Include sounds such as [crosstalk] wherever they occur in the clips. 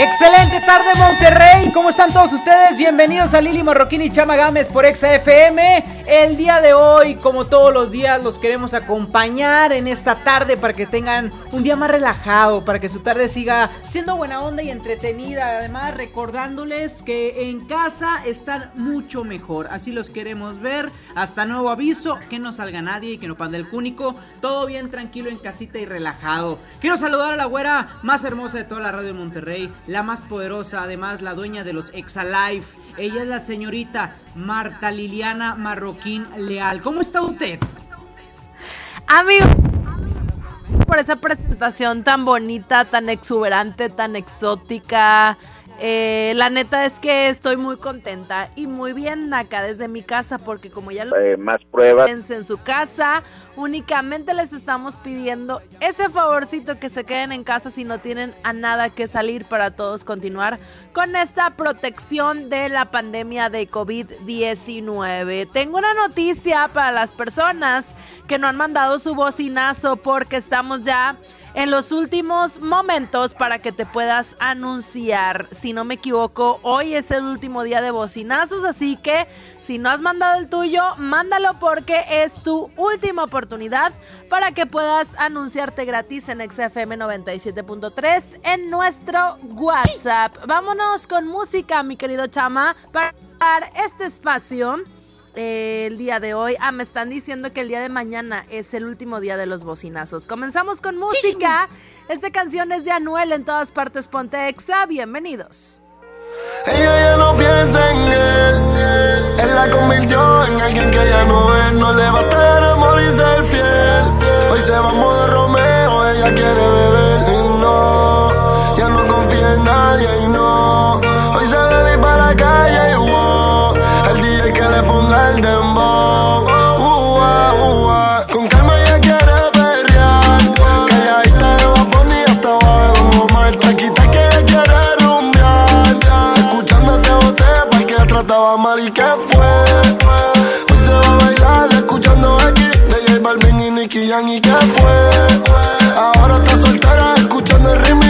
Excelente tarde Monterrey, ¿cómo están todos ustedes? Bienvenidos a Lili Marroquín y Chama Gámez por XFM. El día de hoy, como todos los días, los queremos acompañar en esta tarde para que tengan un día más relajado, para que su tarde siga siendo buena onda y entretenida. Además, recordándoles que en casa están mucho mejor, así los queremos ver. Hasta nuevo aviso, que no salga nadie y que no pande el cúnico. Todo bien tranquilo en casita y relajado. Quiero saludar a la güera más hermosa de toda la radio de Monterrey la más poderosa, además la dueña de los Exalife. Ella es la señorita Marta Liliana Marroquín Leal. ¿Cómo está usted? Amigo, por esa presentación tan bonita, tan exuberante, tan exótica. Eh, la neta es que estoy muy contenta y muy bien acá desde mi casa porque como ya lo eh, más pruebas en su casa, únicamente les estamos pidiendo ese favorcito que se queden en casa si no tienen a nada que salir para todos continuar con esta protección de la pandemia de COVID-19. Tengo una noticia para las personas que no han mandado su bocinazo porque estamos ya en los últimos momentos para que te puedas anunciar. Si no me equivoco, hoy es el último día de bocinazos, así que si no has mandado el tuyo, mándalo porque es tu última oportunidad para que puedas anunciarte gratis en XFM 97.3 en nuestro WhatsApp. Vámonos con música, mi querido Chama, para este espacio el día de hoy. Ah, me están diciendo que el día de mañana es el último día de los bocinazos. Comenzamos con música. Esta canción es de Anuel en todas partes. Ponte Exa. Bienvenidos. Ella ya no piensa en él. Él la convirtió en alguien que ya no es. No le va a tener amor y ser fiel. Hoy se va a modo Romeo. Ella quiere beber y no. Ya no confía en nadie y no. Hoy se bebe para la calle y el dembow. Uh, uh, uh, Con calma ella quiere perrear. Calladita de Baboni hasta abajo de Don Omar. Taquita que ella quiere rumbear. Escuchándote boté pa' que trataba mal y que fue. Hoy se va a bailar escuchando aquí de J Balvin y Nicky Jam y que fue. Ahora está soltera escuchando el remix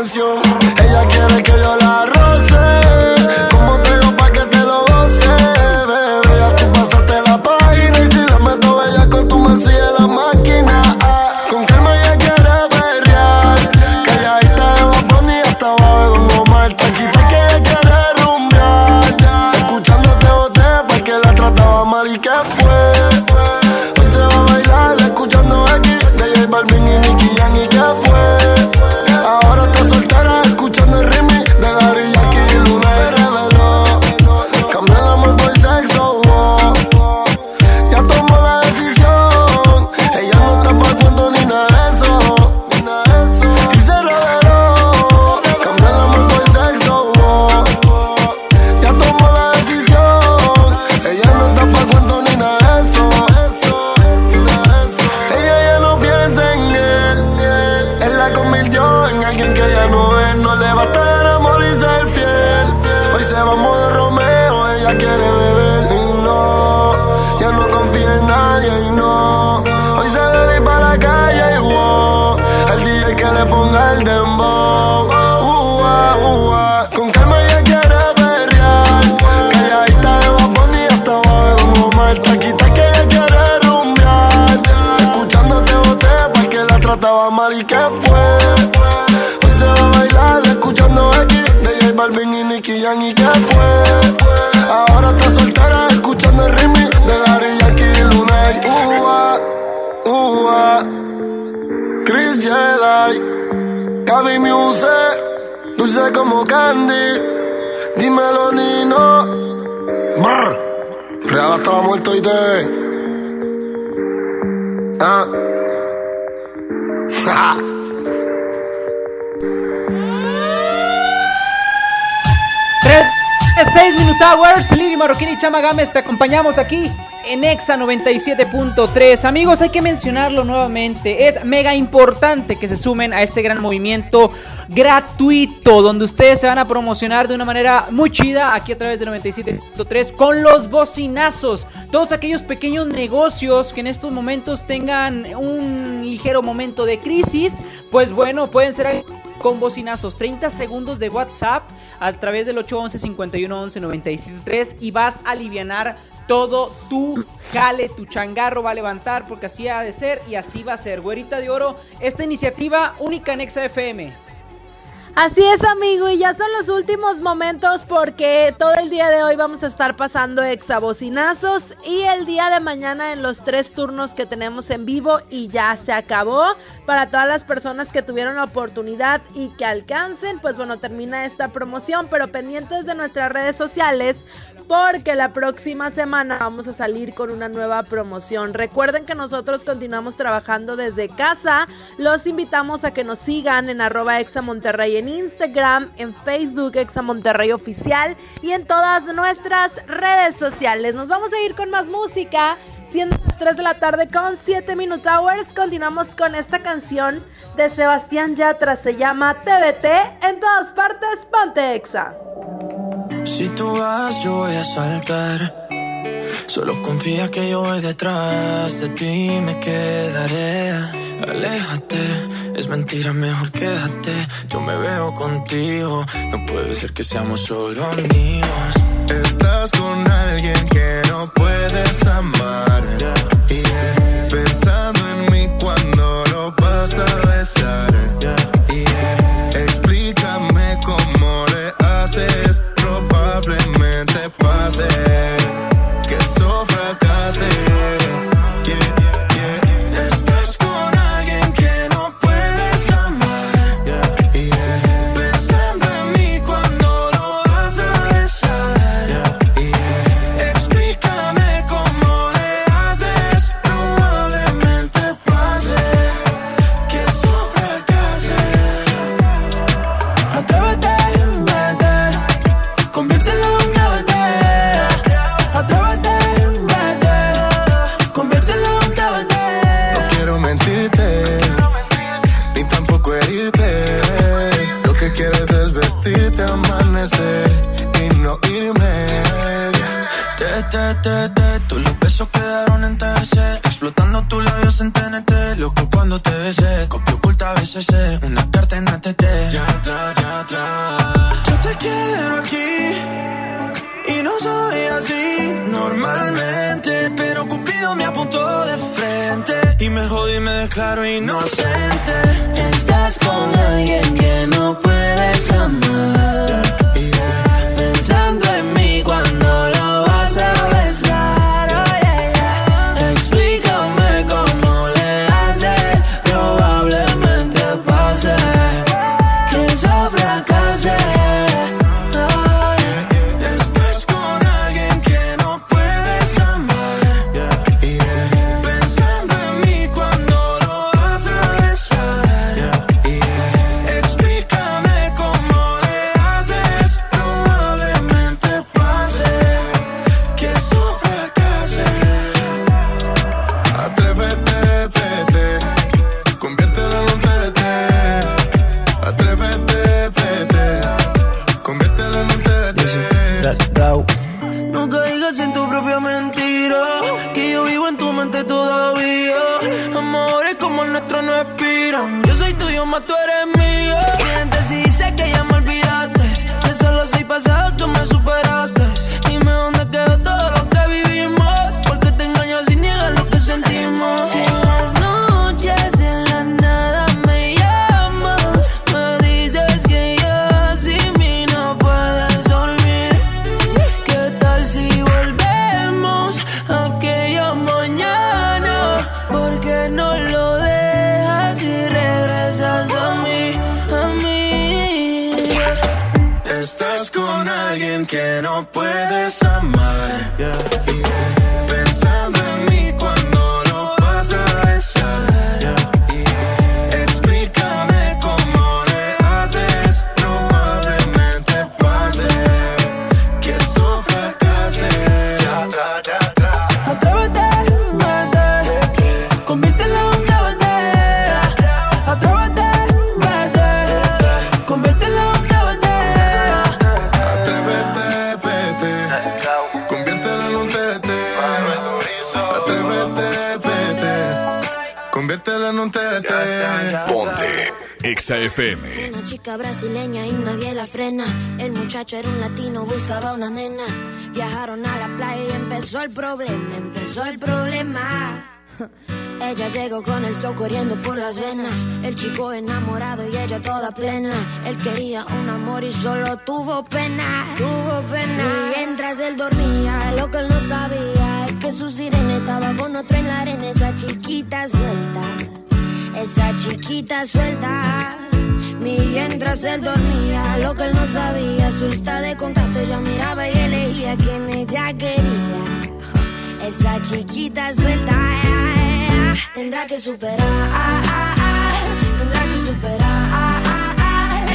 canción. 6 Minute Hours, Lili Marroquín y Chama Gámez, te acompañamos aquí en Exa 97.3. Amigos, hay que mencionarlo nuevamente. Es mega importante que se sumen a este gran movimiento gratuito donde ustedes se van a promocionar de una manera muy chida aquí a través de 97.3 con los bocinazos. Todos aquellos pequeños negocios que en estos momentos tengan un ligero momento de crisis, pues bueno, pueden ser con bocinazos 30 segundos de WhatsApp a través del 811 5111 973 y vas a alivianar todo tu jale, tu changarro va a levantar porque así ha de ser y así va a ser. Güerita de Oro, esta iniciativa única en FM. Así es, amigo, y ya son los últimos momentos porque todo el día de hoy vamos a estar pasando exabocinazos y el día de mañana en los tres turnos que tenemos en vivo y ya se acabó. Para todas las personas que tuvieron la oportunidad y que alcancen, pues bueno, termina esta promoción, pero pendientes de nuestras redes sociales porque la próxima semana vamos a salir con una nueva promoción. Recuerden que nosotros continuamos trabajando desde casa. Los invitamos a que nos sigan en arroba Exa Monterrey en Instagram, en Facebook Exa Monterrey Oficial y en todas nuestras redes sociales. Nos vamos a ir con más música. Siendo las 3 de la tarde con 7 Minute Hours, continuamos con esta canción de Sebastián Yatra. Se llama TBT. En todas partes, ponte Exa. Si tú vas, yo voy a saltar. Solo confía que yo voy detrás de ti, me quedaré. Aléjate, es mentira, mejor quédate. Yo me veo contigo, no puede ser que seamos solo amigos. Estás con alguien que no puedes amar. Y pensando en mí cuando lo vas Ponte FM. Una chica brasileña y nadie la frena. El muchacho era un latino, buscaba una nena. Viajaron a la playa y empezó el problema, empezó el problema. [laughs] Ella llegó con el flow corriendo por las venas. El chico enamorado y ella toda plena. Él quería un amor y solo tuvo pena. Tuvo pena. Mientras él dormía, lo que él no sabía su sirena estaba con otro en la arena. Esa chiquita suelta. Esa chiquita suelta. Mientras él dormía, lo que él no sabía, suelta de contacto, ella miraba y elegía quien ella quería. Esa chiquita suelta tendrá que superar, tendrá que superar.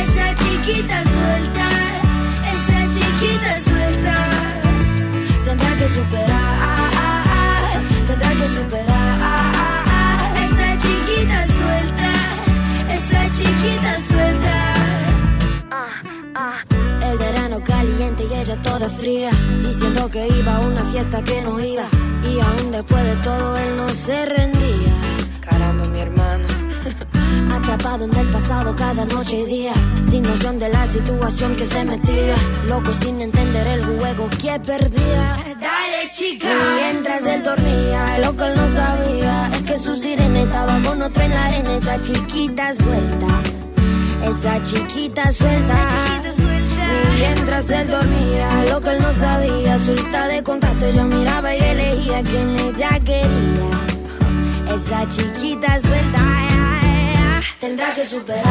Esa chiquita suelta, esa chiquita suelta, tendrá que superar, que superar. Esa chiquita suelta, esa chiquita suelta. El verano caliente y ella toda fría, diciendo que iba a una fiesta que no iba. Y aún después de todo él no se rendía. Caramba, mi hermano. Atrapado en el pasado cada noche y día, sin noción de la situación que se metía. Loco sin entender el juego que perdía. Dale, chica. Mientras él dormía, lo que él no sabía es que su sirena estaba con otro en la arena. Esa chiquita suelta, esa chiquita suelta. Mientras él dormía, lo que él no sabía, suelta de contacto, ella miraba y elegía quien ella quería. Esa chiquita suelta, tendrá que superar,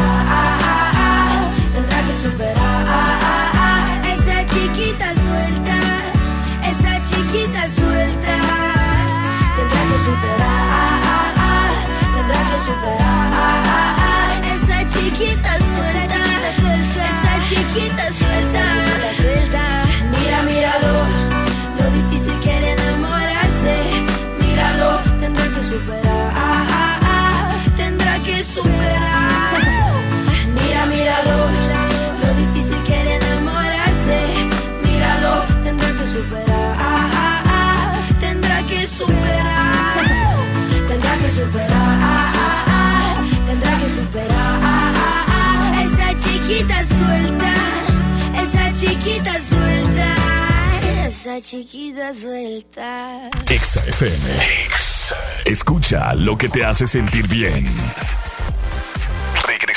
tendrá que superar. Esa chiquita suelta, esa chiquita suelta, tendrá que superar, tendrá que superar. Esa chiquita suelta, esa chiquita suelta, suelta. Mira, míralo, lo difícil que era enamorarse. Míralo, tendrá que superar, tendrá que superar, tendrá que superar, tendrá que superar. Esa chiquita suelta, esa chiquita suelta, esa chiquita suelta. Exa FM. Escucha lo que te hace sentir bien.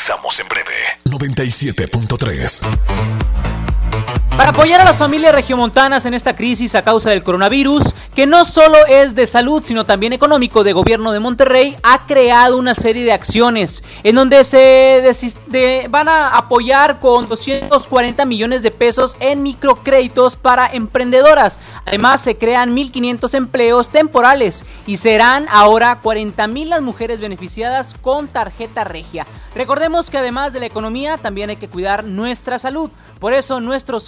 Regresamos en breve. 97.3. Para apoyar a las familias regiomontanas en esta crisis a causa del coronavirus, que no solo es de salud, sino también económico de gobierno de Monterrey, ha creado una serie de acciones en donde se van a apoyar con 240 millones de pesos en microcréditos para emprendedoras. Además, se crean 1.500 empleos temporales y serán ahora 40 mil las mujeres beneficiadas con tarjeta regia. Recordemos que además de la economía, también hay que cuidar nuestra salud. Por eso nuestros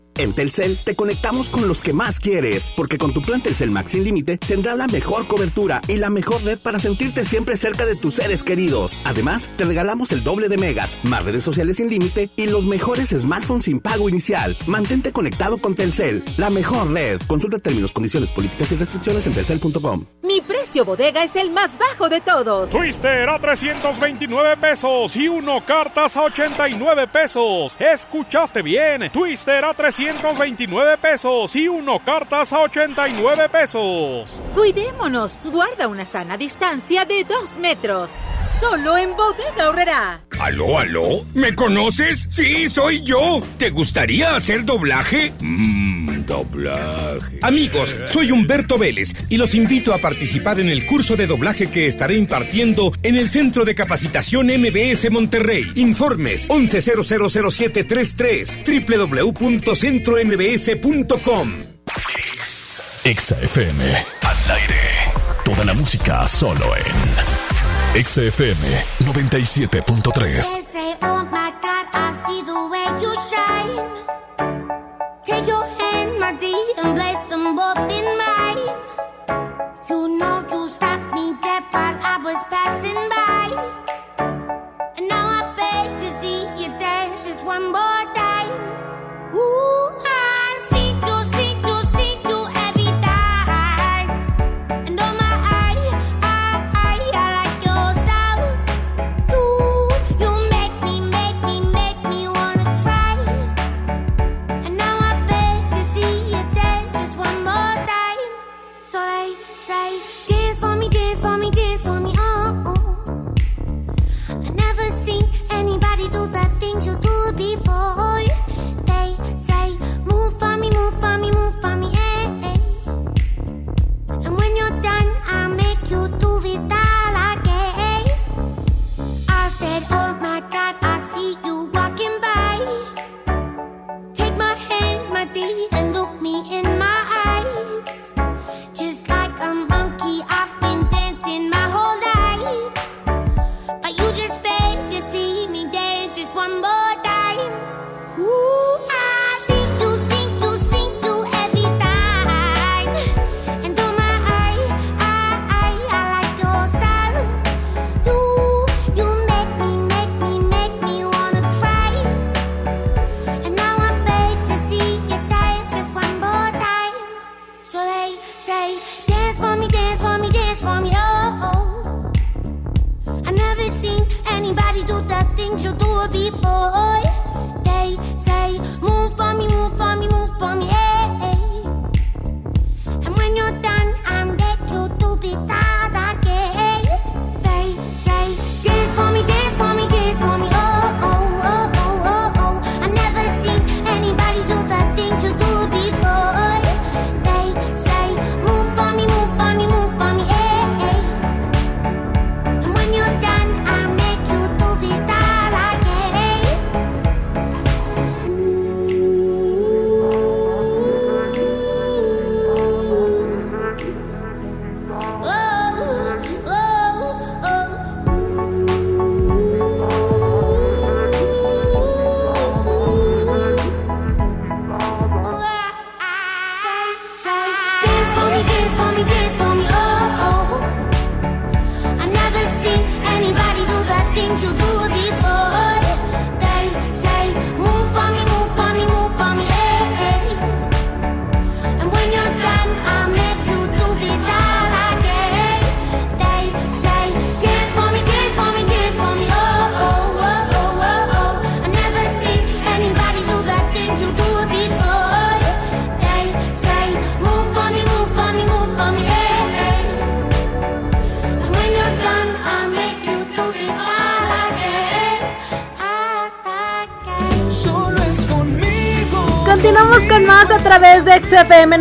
En Telcel te conectamos con los que más quieres, porque con tu plan Telcel Max sin límite tendrás la mejor cobertura y la mejor red para sentirte siempre cerca de tus seres queridos. Además, te regalamos el doble de megas, más redes sociales sin límite y los mejores smartphones sin pago inicial. Mantente conectado con Telcel, la mejor red. Consulta términos, condiciones, políticas y restricciones en telcel.com. Mi precio bodega es el más bajo de todos. Twister a 329 pesos y uno cartas a 89 pesos. Escuchaste bien. Twister a 300 229 pesos y uno cartas a 89 pesos. Cuidémonos, guarda una sana distancia de 2 metros. Solo en Bodega Horrera. ¿Aló, aló? ¿Me conoces? Sí, soy yo. ¿Te gustaría hacer doblaje? Mmm, doblaje. Amigos, soy Humberto Vélez y los invito a participar en el curso de doblaje que estaré impartiendo en el Centro de Capacitación MBS Monterrey. Informes 11000733 www.centro centrombs.com. Exa FM. Al aire. Toda la música solo en Exa FM 97.3. Oh my walked in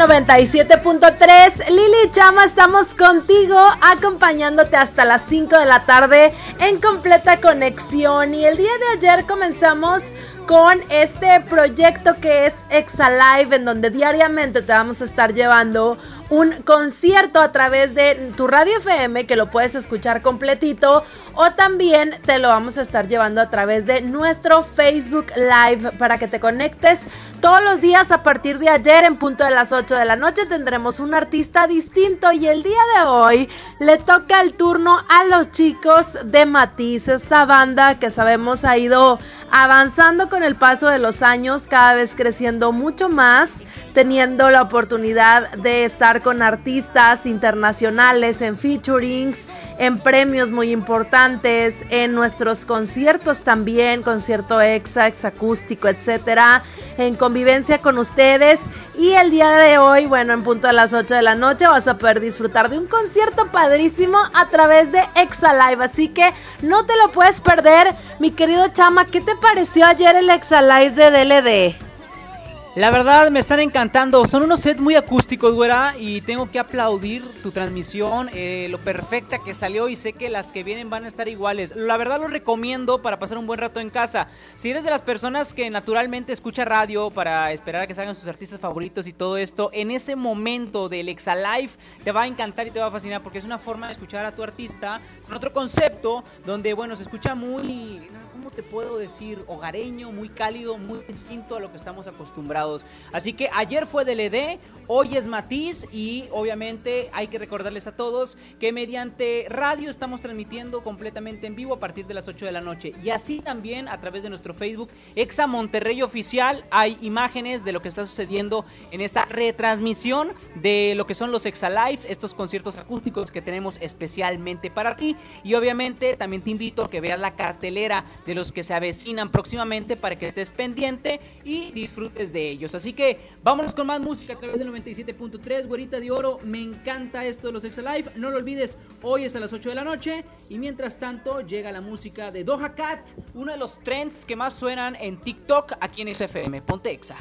97.3. Lili Chama, estamos contigo acompañándote hasta las 5 de la tarde en completa conexión. Y el día de ayer comenzamos con este proyecto que es Exalive, en donde diariamente te vamos a estar llevando un concierto a través de tu radio FM, que lo puedes escuchar completito, o también te lo vamos a estar llevando a través de nuestro Facebook Live para que te conectes todos los días a partir de ayer en punto de las 8 de la noche tendremos un artista distinto y el día de hoy le toca el turno a los chicos de Matiz, esta banda que sabemos ha ido avanzando con el paso de los años, cada vez creciendo mucho más teniendo la oportunidad de estar con artistas internacionales en featurings, en premios muy importantes, en nuestros conciertos también, concierto exa, ex acústico, etcétera, en convivencia con ustedes. Y el día de hoy, bueno, en punto a las 8 de la noche, vas a poder disfrutar de un concierto padrísimo a través de Exa Live. Así que no te lo puedes perder, mi querido Chama. ¿Qué te pareció ayer el Exa Live de DLD? La verdad me están encantando, son unos sets muy acústicos, güera, y tengo que aplaudir tu transmisión, eh, lo perfecta que salió y sé que las que vienen van a estar iguales. La verdad lo recomiendo para pasar un buen rato en casa. Si eres de las personas que naturalmente escucha radio para esperar a que salgan sus artistas favoritos y todo esto, en ese momento del Exalive te va a encantar y te va a fascinar porque es una forma de escuchar a tu artista con otro concepto donde, bueno, se escucha muy ¿cómo te puedo decir? Hogareño, muy cálido, muy distinto a lo que estamos acostumbrados. Así que ayer fue DLD, hoy es Matiz y obviamente hay que recordarles a todos que mediante radio estamos transmitiendo completamente en vivo a partir de las 8 de la noche. Y así también a través de nuestro Facebook Exa Monterrey Oficial hay imágenes de lo que está sucediendo en esta retransmisión de lo que son los Exa Live, estos conciertos acústicos que tenemos especialmente para ti. Y obviamente también te invito a que veas la cartelera de los que se avecinan próximamente para que estés pendiente y disfrutes de ellos. Así que vámonos con más música a través del 97.3, güerita de oro, me encanta esto de los Exa Live, no lo olvides, hoy es a las 8 de la noche. Y mientras tanto llega la música de Doja Cat, uno de los trends que más suenan en TikTok aquí en XFM, ponte Exa.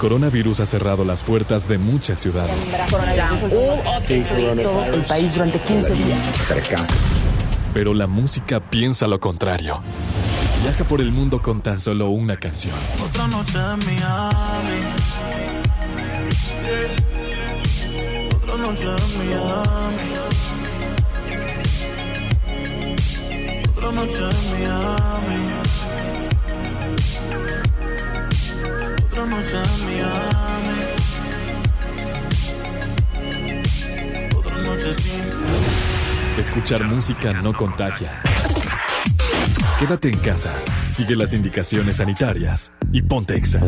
Coronavirus ha cerrado las puertas de muchas ciudades. el país durante 15 días. Pero la música piensa lo contrario. Viaja por el mundo con tan solo una canción. Otra noche en Miami. Otra noche en Miami. Otra noche en Miami. Escuchar música no contagia. Quédate en casa, sigue las indicaciones sanitarias y ponte exa.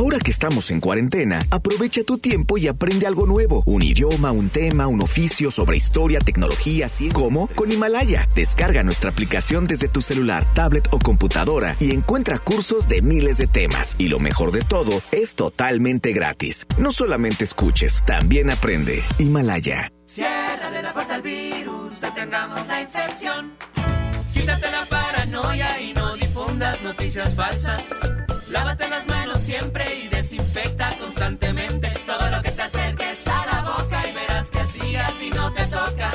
Ahora que estamos en cuarentena, aprovecha tu tiempo y aprende algo nuevo. Un idioma, un tema, un oficio sobre historia, tecnología, así como con Himalaya. Descarga nuestra aplicación desde tu celular, tablet o computadora y encuentra cursos de miles de temas. Y lo mejor de todo, es totalmente gratis. No solamente escuches, también aprende. Himalaya. Ciérrale la puerta al virus, la infección. Quítate la paranoia y no difundas noticias falsas. Lávate las siempre y desinfecta constantemente todo lo que te acerques a la boca y verás que así a ti no te toca.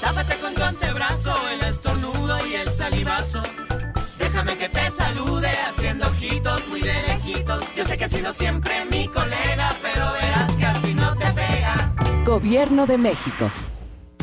Tápate con tu antebrazo el estornudo y el salivazo. Déjame que te salude haciendo ojitos muy de lejitos. Yo sé que has sido siempre mi colega, pero verás que así no te pega. Gobierno de México.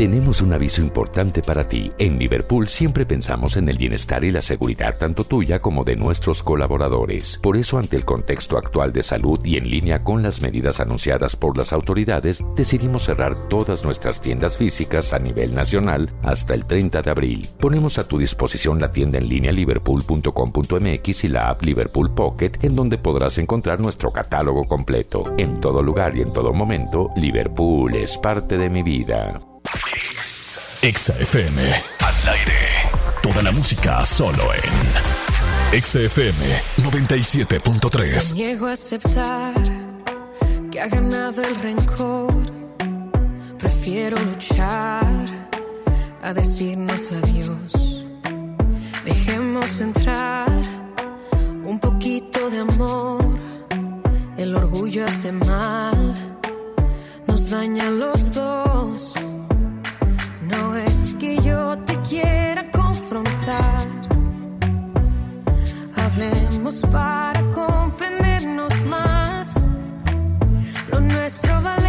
Tenemos un aviso importante para ti. En Liverpool siempre pensamos en el bienestar y la seguridad tanto tuya como de nuestros colaboradores. Por eso, ante el contexto actual de salud y en línea con las medidas anunciadas por las autoridades, decidimos cerrar todas nuestras tiendas físicas a nivel nacional hasta el 30 de abril. Ponemos a tu disposición la tienda en línea liverpool.com.mx y la app Liverpool Pocket, en donde podrás encontrar nuestro catálogo completo. En todo lugar y en todo momento, Liverpool es parte de mi vida. Exa FM. Al aire. Toda la música solo en Exa FM 97.3. Niego a aceptar que ha ganado el rencor. Prefiero luchar a decirnos adiós. Dejemos entrar un poquito de amor. El orgullo hace mal, nos daña a los dos. Hablemos para comprendernos más. Lo nuestro vale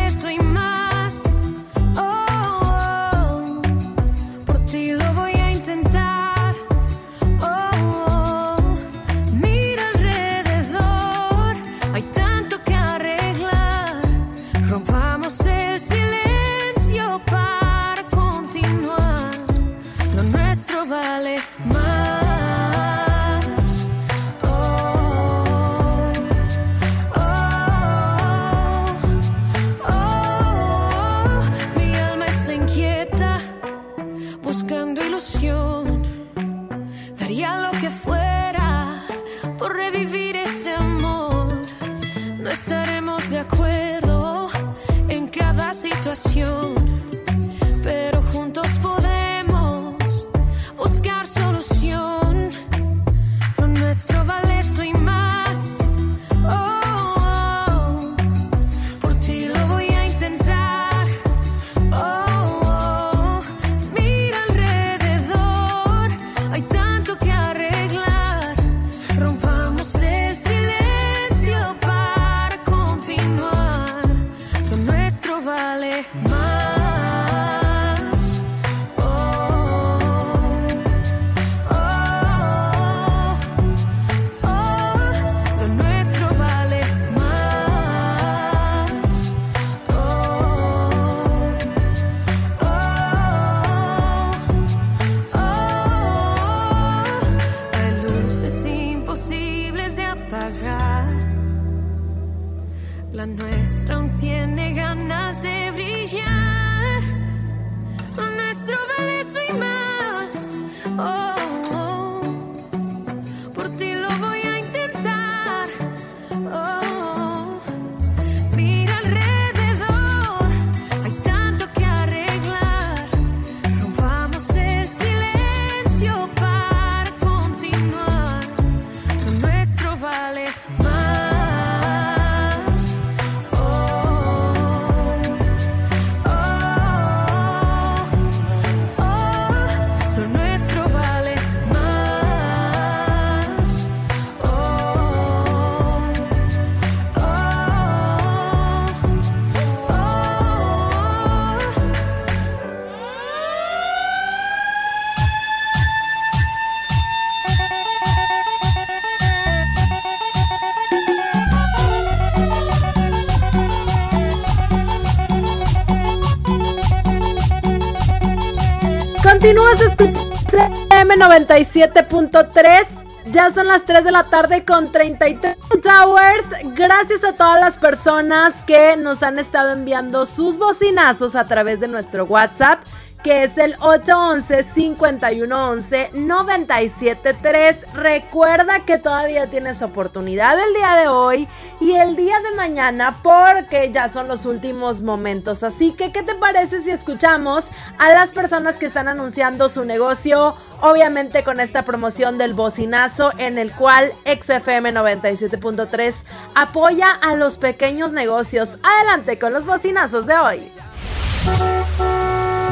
97.3. Ya son las 3 de la tarde con 33 Towers. Gracias a todas las personas que nos han estado enviando sus bocinazos a través de nuestro WhatsApp que es el 811-511-973. Recuerda que todavía tienes oportunidad el día de hoy y el día de mañana porque ya son los últimos momentos. Así que, ¿qué te parece si escuchamos a las personas que están anunciando su negocio? Obviamente con esta promoción del bocinazo en el cual XFM 97.3 apoya a los pequeños negocios. Adelante con los bocinazos de hoy.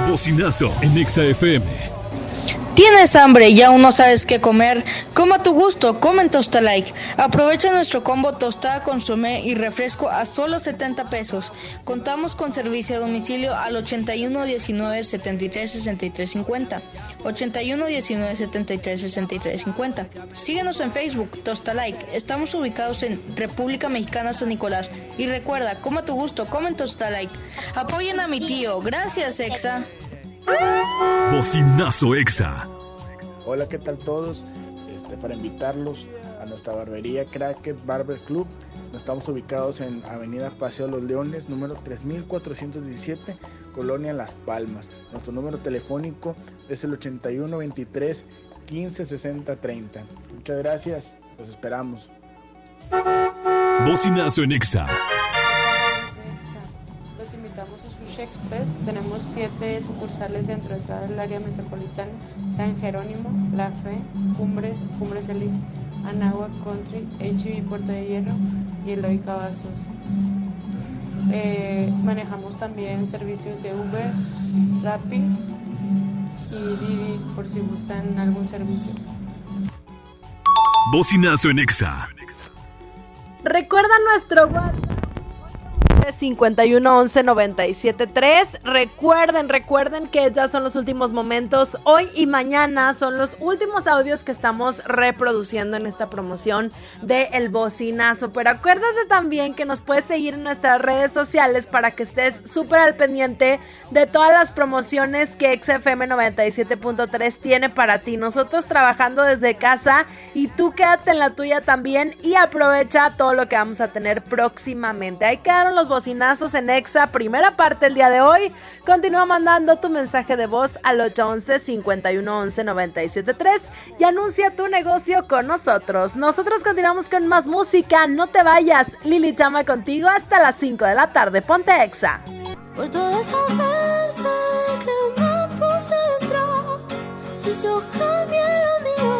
Bocinazo en Exa FM. ¿Tienes hambre y aún no sabes qué comer? Come a tu gusto, come en Tosta Like. Aprovecha nuestro combo tostada, consomé y refresco a solo 70 pesos. Contamos con servicio a domicilio al 81 19 73 63 50. 81 19 73 63 50. Síguenos en Facebook, Tosta Like. Estamos ubicados en República Mexicana San Nicolás. Y recuerda, come a tu gusto, come en Tosta Like. Apoyen a mi tío. Gracias, Exa. Bocinazo Exa. Hola, ¿qué tal todos? Este, para invitarlos a nuestra barbería Cracket Barber Club. Estamos ubicados en Avenida Paseo Los Leones, número 3417, Colonia Las Palmas. Nuestro número telefónico es el 81 23 15 60 30. Muchas gracias, los esperamos. Bocinazo en Exa. Los invitamos a Sushi Express. Tenemos siete sucursales dentro de toda el área metropolitana. San Jerónimo, La Fe, Cumbres, Cumbres Elite, Anagua Country, HB Puerto de Hierro y Eloy Cavazos. Eh, manejamos también servicios de Uber, Rappi y Didi por si gustan algún servicio. Bocinazo en Exa. Recuerda nuestro WhatsApp 5111-973. Recuerden, recuerden que ya son los últimos momentos. Hoy y mañana son los últimos audios que estamos reproduciendo en esta promoción de El Bocinazo. Pero acuérdate también que nos puedes seguir en nuestras redes sociales para que estés súper al pendiente de todas las promociones que XFM 97.3 tiene para ti. Nosotros trabajando desde casa y tú quédate en la tuya también y aprovecha todo lo que vamos a tener próximamente. Ahí quedaron los bocinazos en Exa, primera parte el día de hoy. Continúa mandando tu mensaje de voz al 811-511-973 y anuncia tu negocio con nosotros. Nosotros continuamos con más música, no te vayas. Lili Chama contigo hasta las 5 de la tarde. Ponte Exa. Por todas esas que me puse y yo cambié lo mío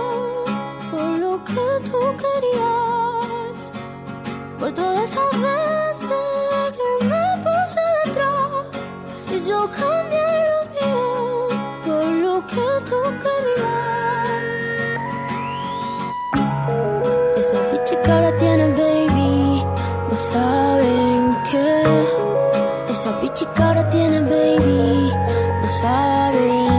por lo que tú querías. Por todas esas veces que me puse dentro y yo cambié lo mío por lo que tú querías. Esa bicha que ahora tiene baby, no saben qué. Esa bicha que ahora tiene baby, no saben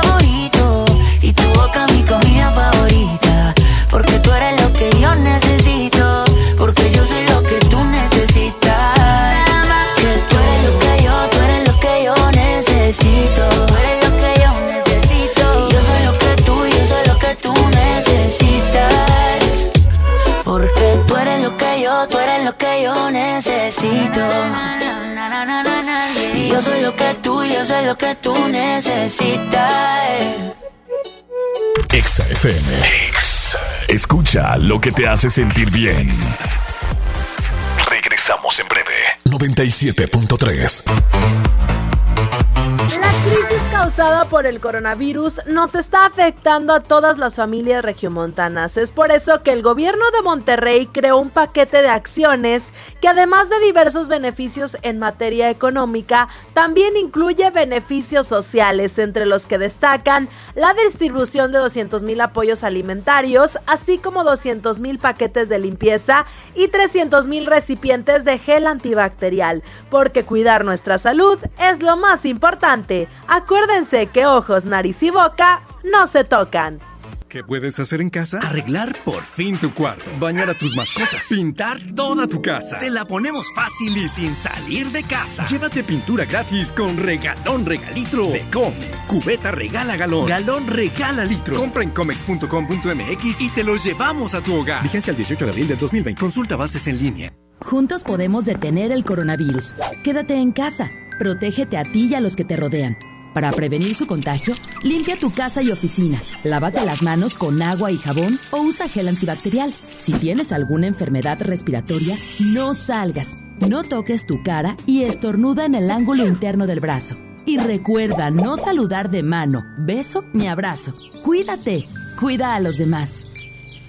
necesito. Y yo soy lo que tú, yo soy lo que tú necesitas. Exa FM. Escucha lo que te hace sentir bien. Regresamos en breve. 97.3. Causada por el coronavirus nos está afectando a todas las familias regiomontanas. Es por eso que el gobierno de Monterrey creó un paquete de acciones que además de diversos beneficios en materia económica, también incluye beneficios sociales, entre los que destacan la distribución de 200 mil apoyos alimentarios, así como 200 mil paquetes de limpieza y 300 mil recipientes de gel antibacterial, porque cuidar nuestra salud es lo más importante. Acuérdense que ojos, nariz y boca no se tocan. ¿Qué puedes hacer en casa? Arreglar por fin tu cuarto. Bañar a tus mascotas. Pintar toda tu casa. Te la ponemos fácil y sin salir de casa. Llévate pintura gratis con regalón regalitro de Comex. Cubeta regala galón. Galón regala litro. Compra en comex.com.mx y te lo llevamos a tu hogar. Vigencia el 18 de abril del 2020. Consulta bases en línea. Juntos podemos detener el coronavirus. Quédate en casa. Protégete a ti y a los que te rodean. Para prevenir su contagio, limpia tu casa y oficina. Lávate las manos con agua y jabón o usa gel antibacterial. Si tienes alguna enfermedad respiratoria, no salgas. No toques tu cara y estornuda en el ángulo interno del brazo. Y recuerda no saludar de mano, beso ni abrazo. Cuídate. Cuida a los demás.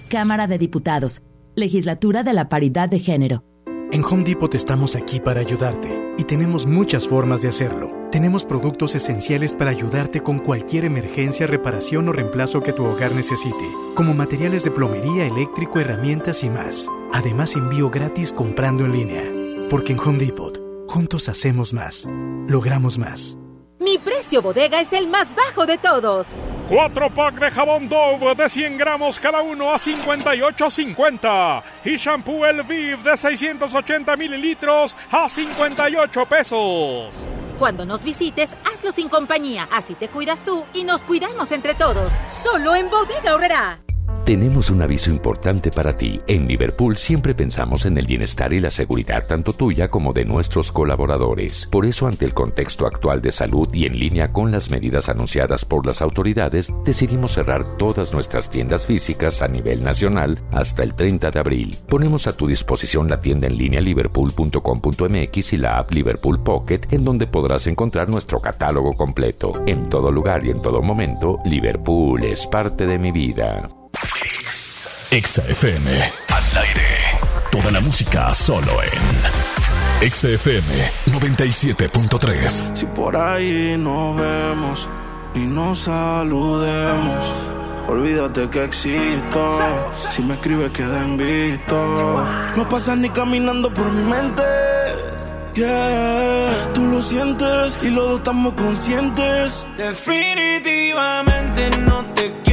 Cámara de Diputados. Legislatura de la Paridad de Género. En Home Depot estamos aquí para ayudarte y tenemos muchas formas de hacerlo. Tenemos productos esenciales para ayudarte con cualquier emergencia, reparación o reemplazo que tu hogar necesite, como materiales de plomería, eléctrico, herramientas y más. Además, envío gratis comprando en línea. Porque en Home Depot, juntos hacemos más, logramos más. Mi precio bodega es el más bajo de todos. Cuatro pack de jabón Dove de 100 gramos cada uno a 58.50. Y shampoo El Viv de 680 mililitros a 58 pesos. Cuando nos visites, hazlo sin compañía. Así te cuidas tú y nos cuidamos entre todos. Solo en Bodega Horrera. Tenemos un aviso importante para ti. En Liverpool siempre pensamos en el bienestar y la seguridad tanto tuya como de nuestros colaboradores. Por eso, ante el contexto actual de salud y en línea con las medidas anunciadas por las autoridades, decidimos cerrar todas nuestras tiendas físicas a nivel nacional hasta el 30 de abril. Ponemos a tu disposición la tienda en línea liverpool.com.mx y la app Liverpool Pocket, en donde podrás encontrar nuestro catálogo completo. En todo lugar y en todo momento, Liverpool es parte de mi vida. Exa FM. Al aire. Toda la música solo en Exa FM 97.3. Si por ahí nos vemos y nos saludemos, olvídate que existo. Si me escribes, queda en visto. No pasas ni caminando por mi mente. Yeah, tú lo sientes y los dos estamos conscientes. Definitivamente no te quiero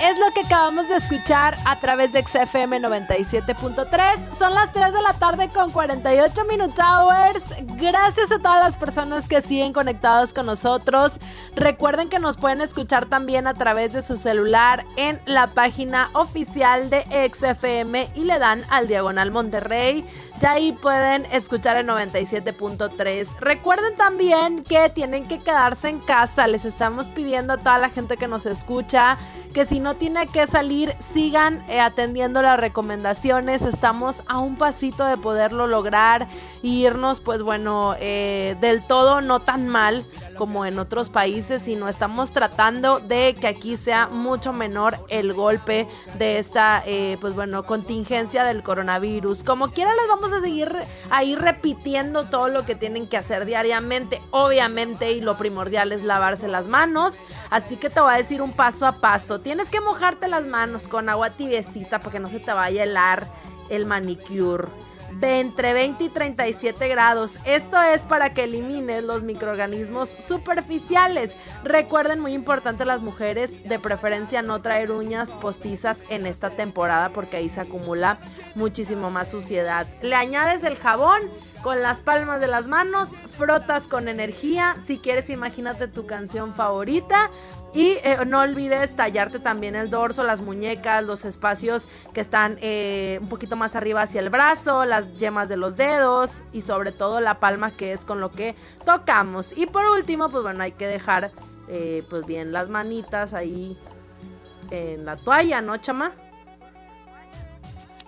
Es lo que acabamos de escuchar a través de XFM 97.3. Son las 3 de la tarde con 48 Minute Hours. Gracias a todas las personas que siguen conectados con nosotros. Recuerden que nos pueden escuchar también a través de su celular en la página oficial de XFM y le dan al Diagonal Monterrey. Ya ahí pueden escuchar el 97.3. Recuerden también que tienen que quedarse en casa. Les estamos pidiendo a toda la gente que nos escucha que si no tiene que salir, sigan eh, atendiendo las recomendaciones. Estamos a un pasito de poderlo lograr y irnos, pues bueno, eh, del todo no tan mal como en otros países, sino estamos tratando de que aquí sea mucho menor el golpe de esta, eh, pues bueno, contingencia del coronavirus. Como quiera, les vamos a seguir ahí repitiendo todo lo que tienen que hacer diariamente, obviamente, y lo primordial es lavarse las manos. Así que te voy a decir un paso a paso. Tienes que mojarte las manos con agua tibiecita para que no se te vaya a helar el manicure de entre 20 y 37 grados. Esto es para que elimines los microorganismos superficiales. Recuerden, muy importante las mujeres, de preferencia no traer uñas postizas en esta temporada porque ahí se acumula muchísimo más suciedad. Le añades el jabón con las palmas de las manos, frotas con energía. Si quieres, imagínate tu canción favorita. Y eh, no olvides tallarte también el dorso, las muñecas, los espacios que están eh, un poquito más arriba hacia el brazo, las yemas de los dedos y sobre todo la palma que es con lo que tocamos. Y por último, pues bueno, hay que dejar eh, pues bien las manitas ahí en la toalla, ¿no, chama?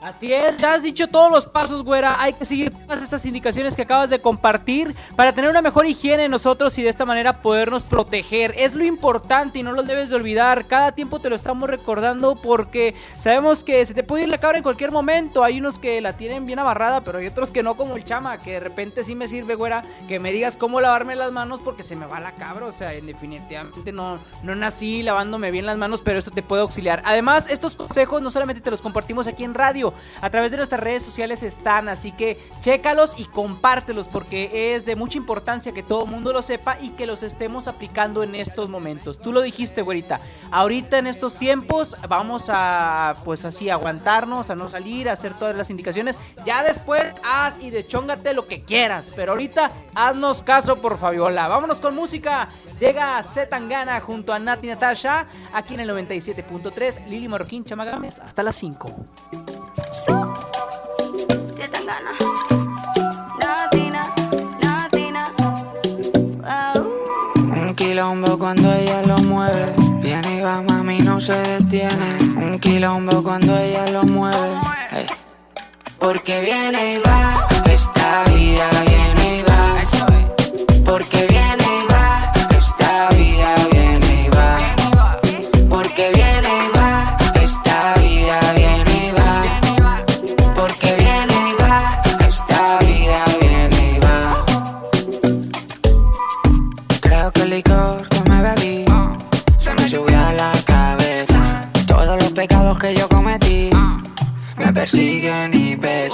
Así es, ya has dicho todos los pasos, güera. Hay que seguir todas estas indicaciones que acabas de compartir para tener una mejor higiene nosotros y de esta manera podernos proteger. Es lo importante y no lo debes de olvidar. Cada tiempo te lo estamos recordando porque sabemos que se te puede ir la cabra en cualquier momento. Hay unos que la tienen bien amarrada, pero hay otros que no, como el chama, que de repente sí me sirve, güera, que me digas cómo lavarme las manos porque se me va la cabra. O sea, definitivamente no, no nací lavándome bien las manos, pero esto te puede auxiliar. Además, estos consejos no solamente te los compartimos aquí en radio, a través de nuestras redes sociales están, así que chécalos y compártelos porque es de mucha importancia que todo el mundo lo sepa y que los estemos aplicando en estos momentos. Tú lo dijiste, güerita, ahorita en estos tiempos vamos a, pues así, aguantarnos, a no salir, a hacer todas las indicaciones. Ya después haz y deschóngate lo que quieras, pero ahorita haznos caso por Fabiola. Vámonos con música. Llega Zetangana junto a Nati Natasha aquí en el 97.3. Lili Marroquín Chamagames hasta las 5. Un quilombo cuando ella lo mueve. Viene y va, mami, no se detiene. Un quilombo cuando ella lo mueve. Porque viene y va, esta vida viene y va. Porque viene que yo cometí me persiguen y pesan.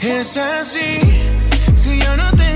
Es así, si yo no tengo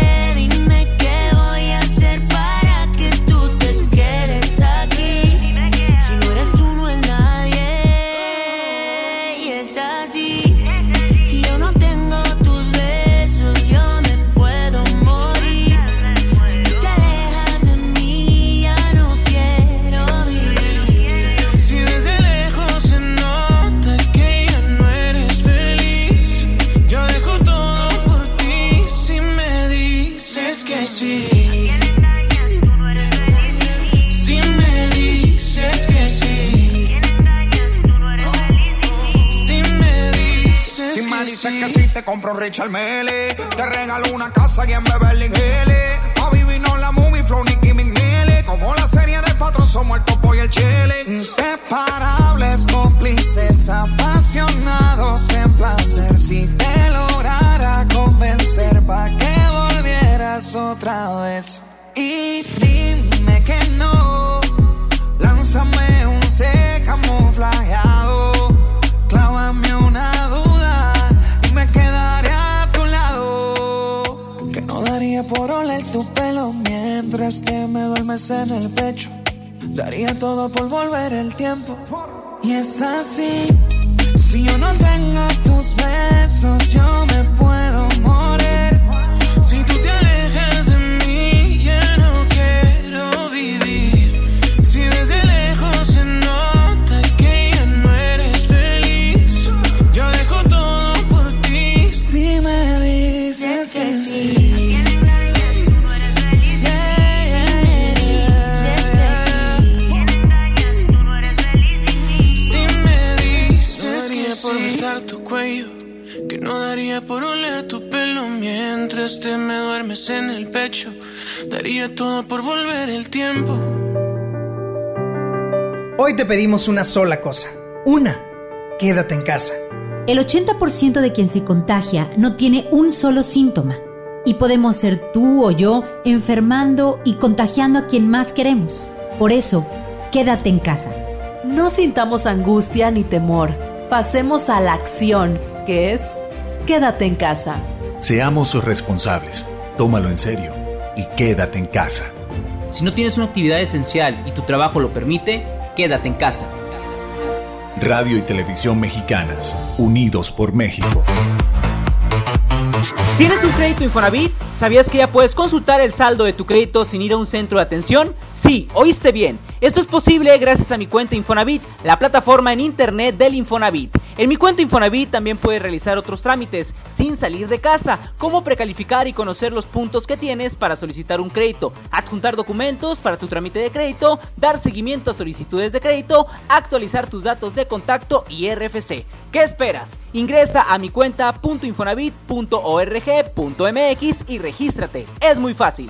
Pedimos una sola cosa. Una. Quédate en casa. El 80% de quien se contagia no tiene un solo síntoma. Y podemos ser tú o yo enfermando y contagiando a quien más queremos. Por eso, quédate en casa. No sintamos angustia ni temor. Pasemos a la acción, que es quédate en casa. Seamos responsables, tómalo en serio y quédate en casa. Si no tienes una actividad esencial y tu trabajo lo permite, quédate en casa. Radio y Televisión Mexicanas, unidos por México. ¿Tienes un crédito Infonavit? ¿Sabías que ya puedes consultar el saldo de tu crédito sin ir a un centro de atención? Sí, oíste bien. Esto es posible gracias a mi cuenta Infonavit, la plataforma en internet del Infonavit. En mi cuenta Infonavit también puedes realizar otros trámites sin salir de casa, como precalificar y conocer los puntos que tienes para solicitar un crédito, adjuntar documentos para tu trámite de crédito, dar seguimiento a solicitudes de crédito, actualizar tus datos de contacto y RFC. ¿Qué esperas? Ingresa a mi cuenta.infonavit.org.mx y regístrate. Es muy fácil.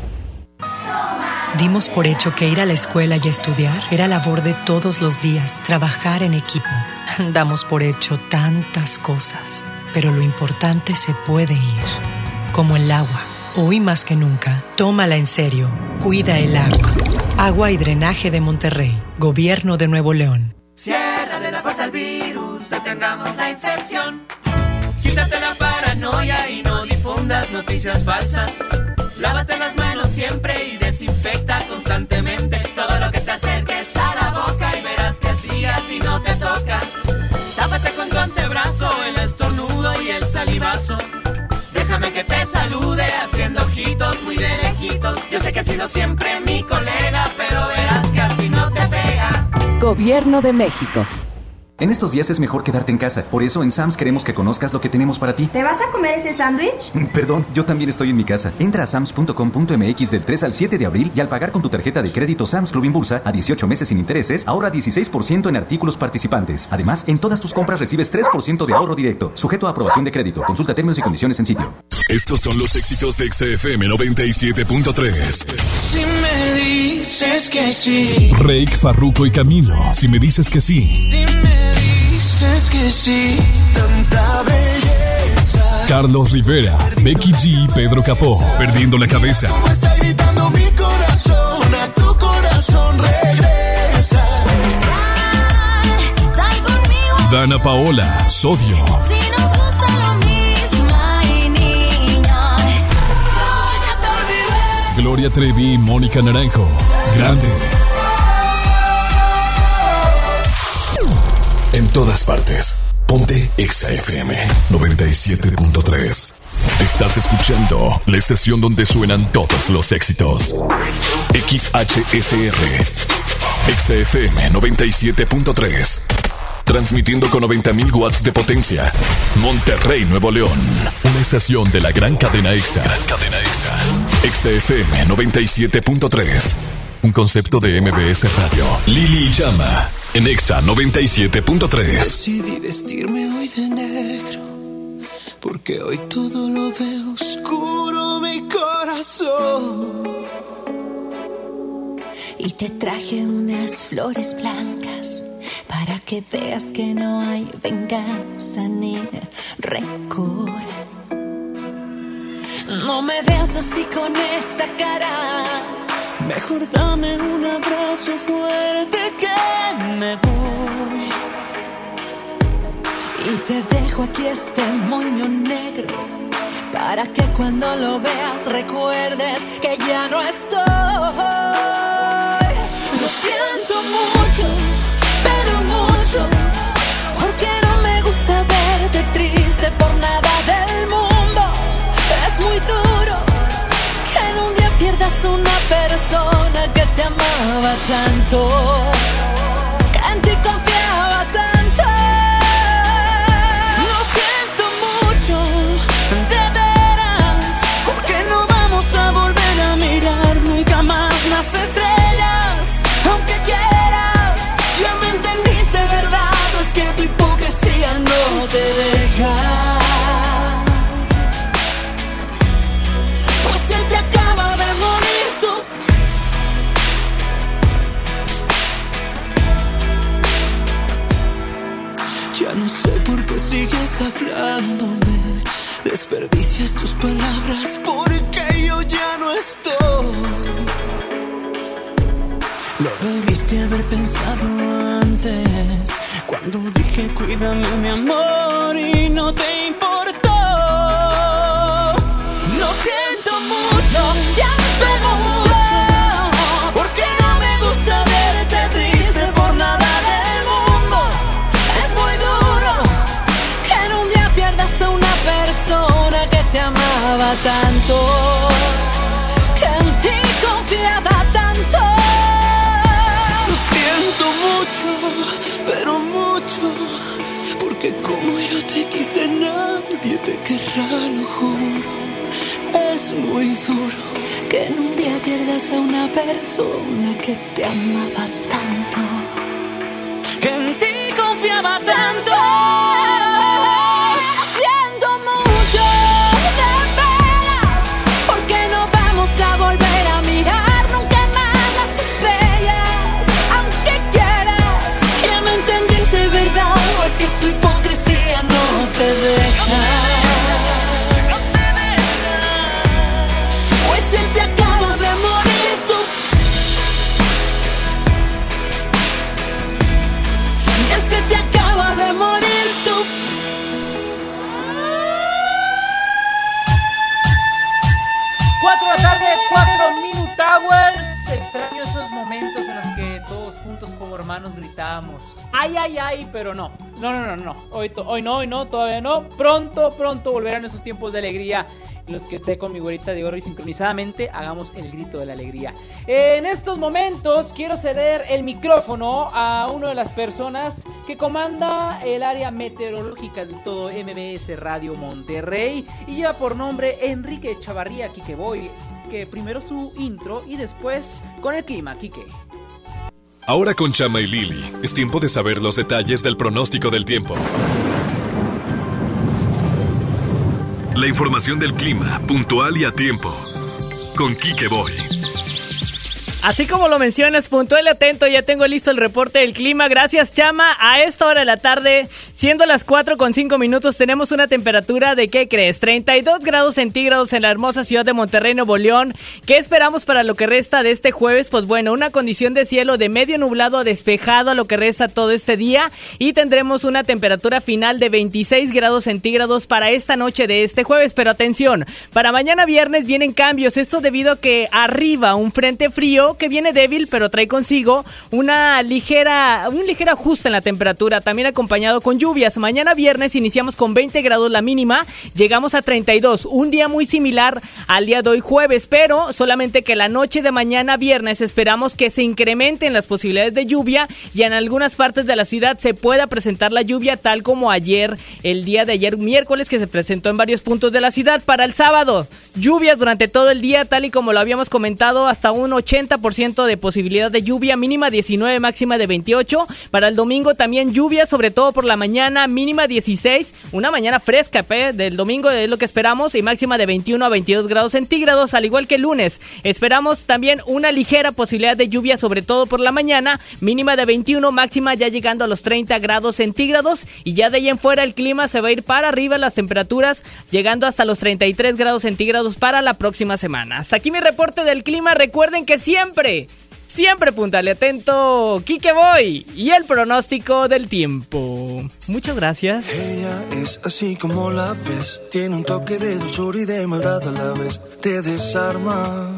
Dimos por hecho que ir a la escuela y estudiar era labor de todos los días, trabajar en equipo. [laughs] Damos por hecho tantas cosas, pero lo importante se puede ir, como el agua. Hoy más que nunca, tómala en serio, cuida el agua. Agua y drenaje de Monterrey, Gobierno de Nuevo León. Ciérrale la puerta al virus, detengamos la infección. Quítate la paranoia y no difundas noticias falsas. Lávate las manos siempre y desinfecta constantemente todo lo que te acerques a la boca y verás que así a no te toca. Tápate con tu antebrazo el estornudo y el salivazo. Déjame que te salude haciendo ojitos muy de lejitos. Yo sé que has sido siempre mi colega, pero verás que así no te pega. Gobierno de México. En estos días es mejor quedarte en casa. Por eso en Sams queremos que conozcas lo que tenemos para ti. ¿Te vas a comer ese sándwich? Perdón, yo también estoy en mi casa. Entra a sams.com.mx del 3 al 7 de abril y al pagar con tu tarjeta de crédito Sams Club Bursa a 18 meses sin intereses, ahorra 16% en artículos participantes. Además, en todas tus compras recibes 3% de ahorro directo, sujeto a aprobación de crédito. Consulta términos y condiciones en sitio. Estos son los éxitos de XFM 97.3. Si me dices que sí, Rake, Farruko y Camilo. Si me dices que sí. si me dices que sí, tanta belleza. Carlos Rivera, Becky G y Pedro Capó. Perdiendo la cabeza. Como está gritando mi corazón, a tu corazón regresa. Sal conmigo Dana Paola, Sodio. si nos gusta lo mismo, ay niña. Gloria Trevi y Mónica Naranjo. Grande. En todas partes. Ponte XAFM 97.3. Estás escuchando la estación donde suenan todos los éxitos. XHSR. XAFM 97.3. Transmitiendo con 90.000 watts de potencia. Monterrey, Nuevo León. Una estación de la gran cadena EXA. cadena EXA. XFM 97.3. Un concepto de MBS Radio. Lili Llama. En EXA 97.3. Decidí vestirme hoy de negro, porque hoy todo lo veo oscuro mi corazón. Y te traje unas flores blancas para que veas que no hay venganza ni rencor. No me veas así con esa cara. Mejor dame un abrazo fuerte que me voy. Y te dejo aquí este moño negro para que cuando lo veas recuerdes que ya no estoy. Lo siento mucho, pero mucho, porque no me gusta verte triste por nada del mundo. Es muy duro que en un día pierdas una persona que te amaba Hoy, hoy no, hoy no, todavía no. Pronto, pronto volverán esos tiempos de alegría los que esté con mi güerita de oro y sincronizadamente hagamos el grito de la alegría. En estos momentos quiero ceder el micrófono a una de las personas que comanda el área meteorológica de todo MBS Radio Monterrey y lleva por nombre Enrique Chavarría Quiqueboy, que primero su intro y después con el clima, Quique. Ahora con Chama y Lili, es tiempo de saber los detalles del pronóstico del tiempo. La información del clima, puntual y a tiempo. Con Quique Boy. Así como lo mencionas, puntual y atento, ya tengo listo el reporte del clima. Gracias, Chama. A esta hora de la tarde, siendo las 4 con 5 minutos, tenemos una temperatura de, ¿qué crees? 32 grados centígrados en la hermosa ciudad de Monterrey, Nuevo León. ¿Qué esperamos para lo que resta de este jueves? Pues bueno, una condición de cielo de medio nublado a despejado a lo que resta todo este día. Y tendremos una temperatura final de 26 grados centígrados para esta noche de este jueves. Pero atención, para mañana viernes vienen cambios. Esto debido a que arriba un frente frío que viene débil, pero trae consigo una ligera, un ligero ajuste en la temperatura, también acompañado con lluvias. Mañana viernes iniciamos con 20 grados la mínima, llegamos a 32, un día muy similar al día de hoy jueves, pero solamente que la noche de mañana viernes esperamos que se incrementen las posibilidades de lluvia y en algunas partes de la ciudad se pueda presentar la lluvia tal como ayer, el día de ayer miércoles que se presentó en varios puntos de la ciudad. Para el sábado, lluvias durante todo el día, tal y como lo habíamos comentado, hasta un 80% de posibilidad de lluvia, mínima 19, máxima de 28. Para el domingo también lluvia, sobre todo por la mañana, mínima 16, una mañana fresca del domingo es lo que esperamos y máxima de 21 a 22 grados centígrados, al igual que el lunes. Esperamos también una ligera posibilidad de lluvia, sobre todo por la mañana, mínima de 21, máxima ya llegando a los 30 grados centígrados y ya de ahí en fuera el clima se va a ir para arriba las temperaturas, llegando hasta los 33 grados centígrados para la próxima semana. Hasta aquí mi reporte del clima, recuerden que siempre Siempre puntale atento, Kike Boy y el pronóstico del tiempo. Muchas gracias. Ella es así como la ves, tiene un toque de dulzura y de maldad a la vez. Te desarma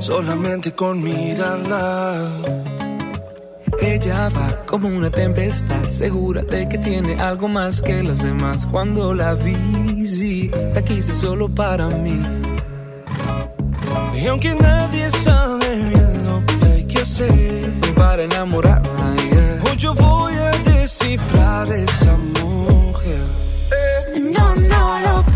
solamente con mirarla. Ella va como una tempestad, segura de que tiene algo más que las demás. Cuando la vi, sí, la quise solo para mí. Y aunque nadie sabe bien lo que hay que hacer para enamorarla, yeah. hoy yo voy a descifrar esa mujer. No, no lo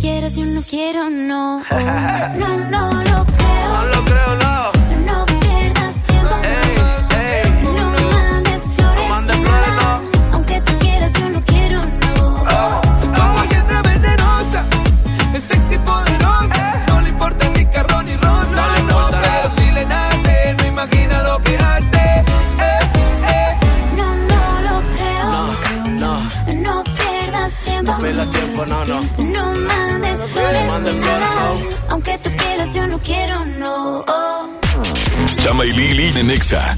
Quieras, yo no quiero, [laughs] no. No, no lo creo. No lo creo, no. Aunque tú quieras, yo no quiero, no. Chama y Lili en Exa.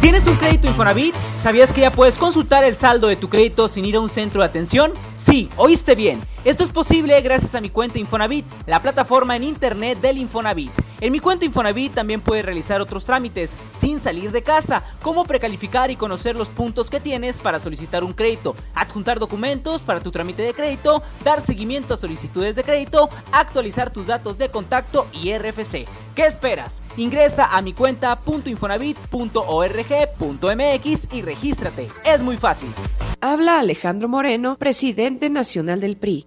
¿Tienes un crédito Infonavit? ¿Sabías que ya puedes consultar el saldo de tu crédito sin ir a un centro de atención? Sí, oíste bien. Esto es posible gracias a mi cuenta Infonavit, la plataforma en internet del Infonavit. En mi cuenta Infonavit también puedes realizar otros trámites sin salir de casa, como precalificar y conocer los puntos que tienes para solicitar un crédito, adjuntar documentos para tu trámite de crédito, dar seguimiento a solicitudes de crédito, actualizar tus datos de contacto y RFC. ¿Qué esperas? Ingresa a mi cuenta .infonavit.org.mx y regístrate. Es muy fácil. Habla Alejandro Moreno, presidente nacional del PRI.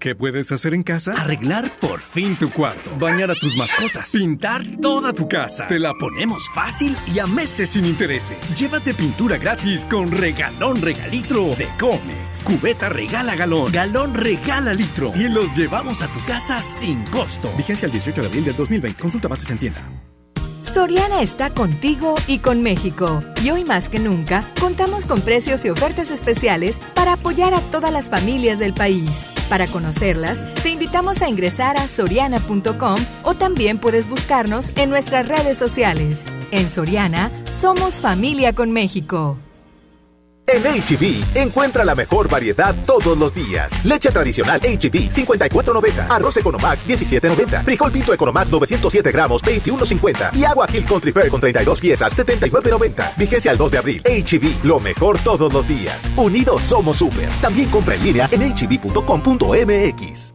¿Qué puedes hacer en casa? Arreglar por fin tu cuarto, bañar a tus mascotas, pintar toda tu casa. Te la ponemos fácil y a meses sin intereses. Llévate pintura gratis con regalón regalitro de Comex. Cubeta regala galón, galón regala litro y los llevamos a tu casa sin costo. Vigencia el 18 de abril del 2020. Consulta bases en tienda. Soriana está contigo y con México. Y hoy más que nunca, contamos con precios y ofertas especiales para apoyar a todas las familias del país. Para conocerlas, te invitamos a ingresar a soriana.com o también puedes buscarnos en nuestras redes sociales. En Soriana, somos familia con México. En HB, encuentra la mejor variedad todos los días. Leche tradicional HB, 54.90. Arroz Economax, 17.90. Frijol Pinto Economax, 907 gramos, 21.50. Y agua Hill Country Fair con 32 piezas, 79.90. Vigencia al 2 de abril. HB, lo mejor todos los días. Unidos somos super. También compra en línea en hb.com.mx.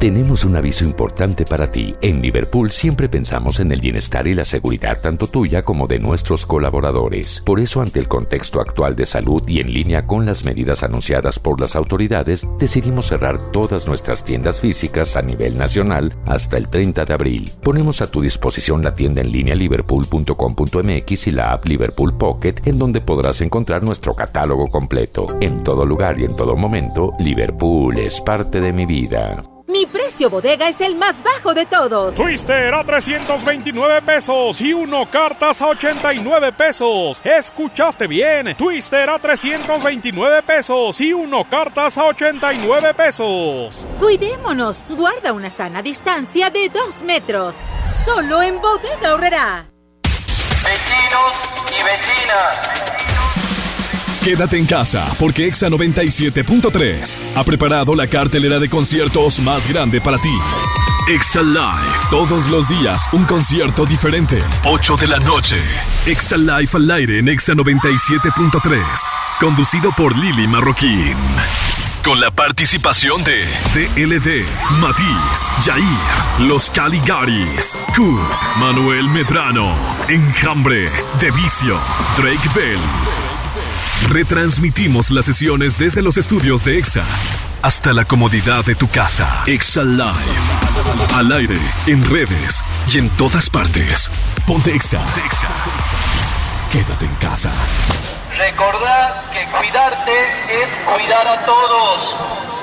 Tenemos un aviso importante para ti. En Liverpool siempre pensamos en el bienestar y la seguridad tanto tuya como de nuestros colaboradores. Por eso, ante el contexto actual de salud y en línea con las medidas anunciadas por las autoridades, decidimos cerrar todas nuestras tiendas físicas a nivel nacional hasta el 30 de abril. Ponemos a tu disposición la tienda en línea liverpool.com.mx y la app Liverpool Pocket, en donde podrás encontrar nuestro catálogo completo. En todo lugar y en todo momento, Liverpool es parte de mi vida. Mi precio bodega es el más bajo de todos. Twister a 329 pesos y uno cartas a 89 pesos. ¿Escuchaste bien? Twister a 329 pesos y uno cartas a 89 pesos. Cuidémonos. Guarda una sana distancia de 2 metros. Solo en bodega horrera. Vecinos y vecinas. Quédate en casa porque Exa 97.3 ha preparado la cartelera de conciertos más grande para ti. Exa Live, todos los días un concierto diferente. 8 de la noche. Exa Live al aire en Exa 97.3, conducido por Lili Marroquín. Con la participación de DLD, Matiz, Jair, Los Caligaris, Kurt, Manuel Medrano, Enjambre, Devicio, Drake Bell. Retransmitimos las sesiones desde los estudios de EXA hasta la comodidad de tu casa. EXA Live. Al aire, en redes y en todas partes. Ponte EXA. Quédate en casa. Recordad que cuidarte es cuidar a todos.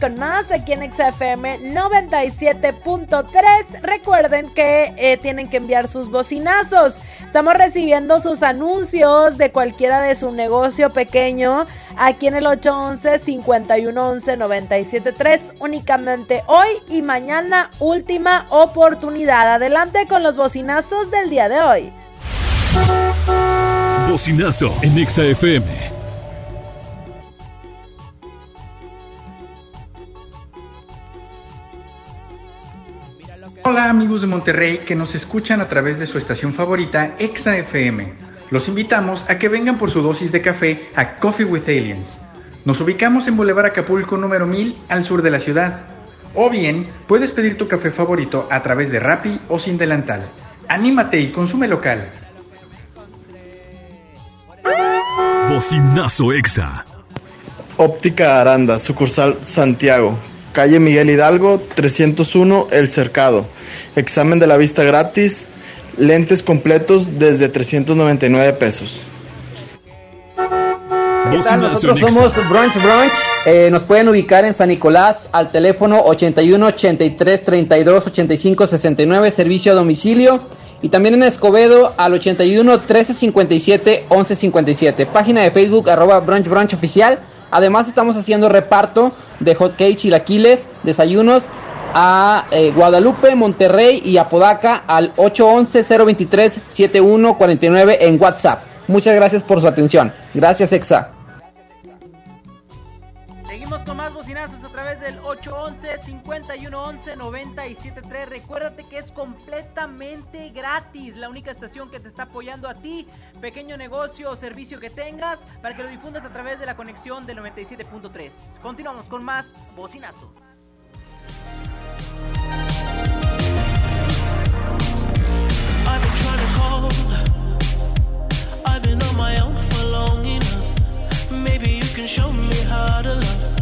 Con más aquí en XFM 97.3. Recuerden que eh, tienen que enviar sus bocinazos. Estamos recibiendo sus anuncios de cualquiera de su negocio pequeño aquí en el 811-511-973 únicamente hoy y mañana última oportunidad. Adelante con los bocinazos del día de hoy. Bocinazo en Exa Hola amigos de Monterrey que nos escuchan a través de su estación favorita Exa FM. Los invitamos a que vengan por su dosis de café a Coffee with Aliens. Nos ubicamos en Boulevard Acapulco número 1000 al sur de la ciudad. O bien, puedes pedir tu café favorito a través de Rappi o sin delantal. Anímate y consume local. Bocinazo Exa. Óptica Aranda, sucursal Santiago. Calle Miguel Hidalgo, 301 El Cercado. Examen de la vista gratis. Lentes completos desde 399 pesos. ¿Qué tal? Nosotros somos Brunch Brunch. Eh, nos pueden ubicar en San Nicolás al teléfono 81 83 32 85 69, servicio a domicilio. Y también en Escobedo al 81 13 57 11 57. Página de Facebook arroba Brunch Brunch Oficial. Además estamos haciendo reparto de hot cakes, chilaquiles, desayunos a eh, Guadalupe, Monterrey y Apodaca al 811-023-7149 en WhatsApp. Muchas gracias por su atención. Gracias, Exa. Seguimos con más bocinazos través del 811-511-973. Recuérdate que es completamente gratis. La única estación que te está apoyando a ti, pequeño negocio o servicio que tengas, para que lo difundas a través de la conexión del 97.3. Continuamos con más bocinazos. I've been on my own for long enough. Maybe you can show me how to love.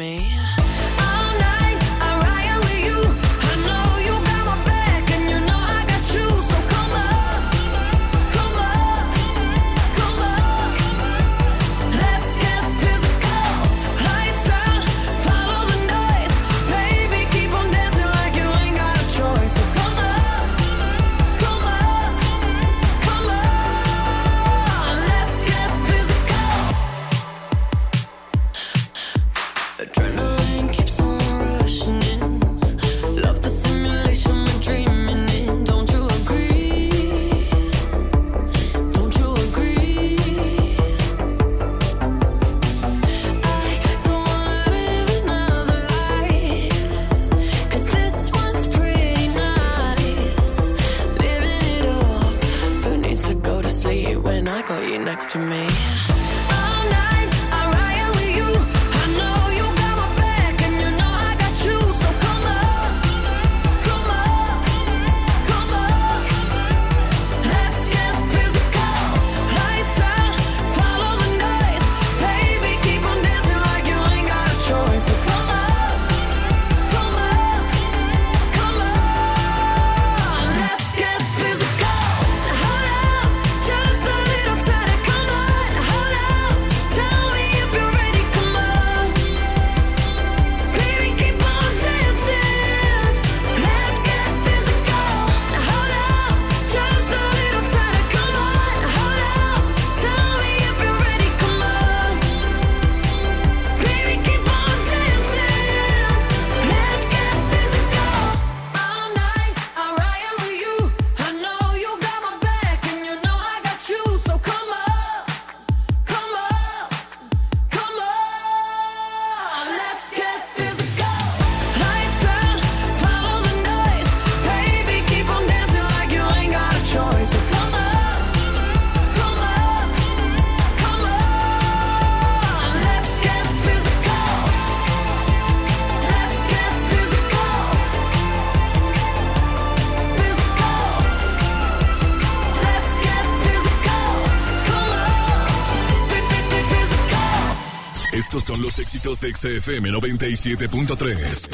los de Exa FM 97.3.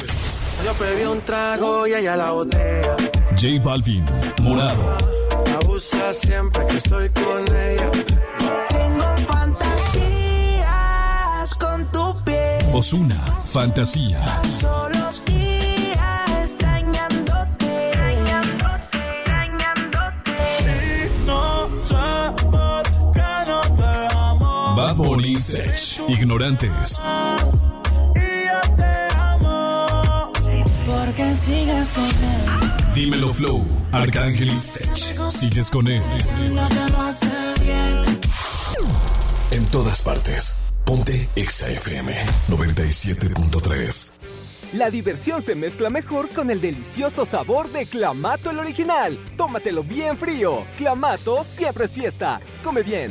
Yo pedí un trago y ella la botella. J Balvin, Morado. Abusa siempre que estoy con ella. Tengo fantasías con tu piel. Osuna, Fantasía. Solos días extrañándote. Extrañándote. No sé por qué no te amo. Bad Bunny, Sech, Ignorantes. Sigues con él. Dímelo Flow, Arcángel y Sech. Sigues con él. En todas partes. Ponte Exa FM 97.3. La diversión se mezcla mejor con el delicioso sabor de Clamato el original. Tómatelo bien frío. Clamato siempre es fiesta. Come bien.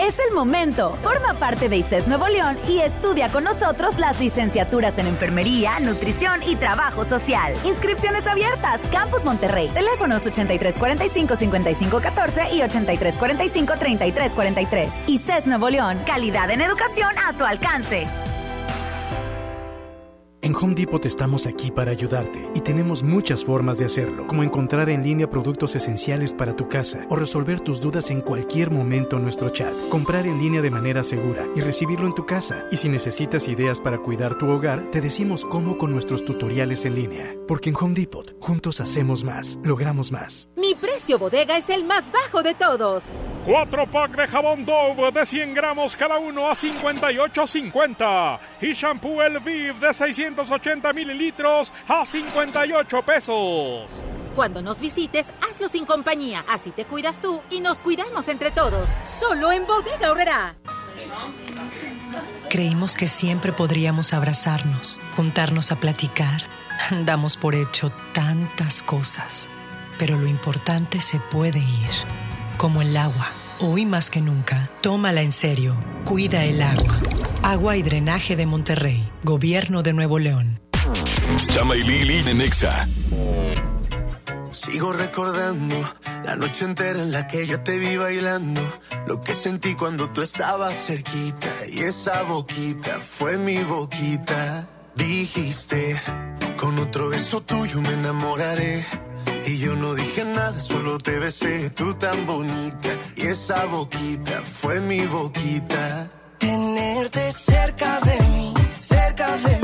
Es el momento. Forma parte de ICES Nuevo León y estudia con nosotros las licenciaturas en Enfermería, Nutrición y Trabajo Social. Inscripciones abiertas. Campus Monterrey. Teléfonos 8345-5514 y 8345-3343. ICES Nuevo León. Calidad en educación a tu alcance. En Home Depot estamos aquí para ayudarte y tenemos muchas formas de hacerlo, como encontrar en línea productos esenciales para tu casa o resolver tus dudas en cualquier momento en nuestro chat, comprar en línea de manera segura y recibirlo en tu casa. Y si necesitas ideas para cuidar tu hogar, te decimos cómo con nuestros tutoriales en línea. Porque en Home Depot, juntos hacemos más, logramos más. Mi precio bodega es el más bajo de todos. 4 pack de jabón Dove de 100 gramos cada uno a 58.50 y shampoo El Viv de 680 mililitros a 58 pesos. Cuando nos visites, hazlo sin compañía. Así te cuidas tú y nos cuidamos entre todos. Solo en Bodega Horrera. Creímos que siempre podríamos abrazarnos, juntarnos a platicar. Damos por hecho tantas cosas, pero lo importante se puede ir, como el agua. Hoy más que nunca, tómala en serio. Cuida el agua. Agua y drenaje de Monterrey, Gobierno de Nuevo León. Chama y Lili de Nexa. Sigo recordando la noche entera en la que yo te vi bailando. Lo que sentí cuando tú estabas cerquita. Y esa boquita fue mi boquita. Dijiste, con otro beso tuyo me enamoraré. Y yo no dije nada, solo te besé, tú tan bonita. Y esa boquita fue mi boquita. Tenerte cerca de mí, cerca de mí,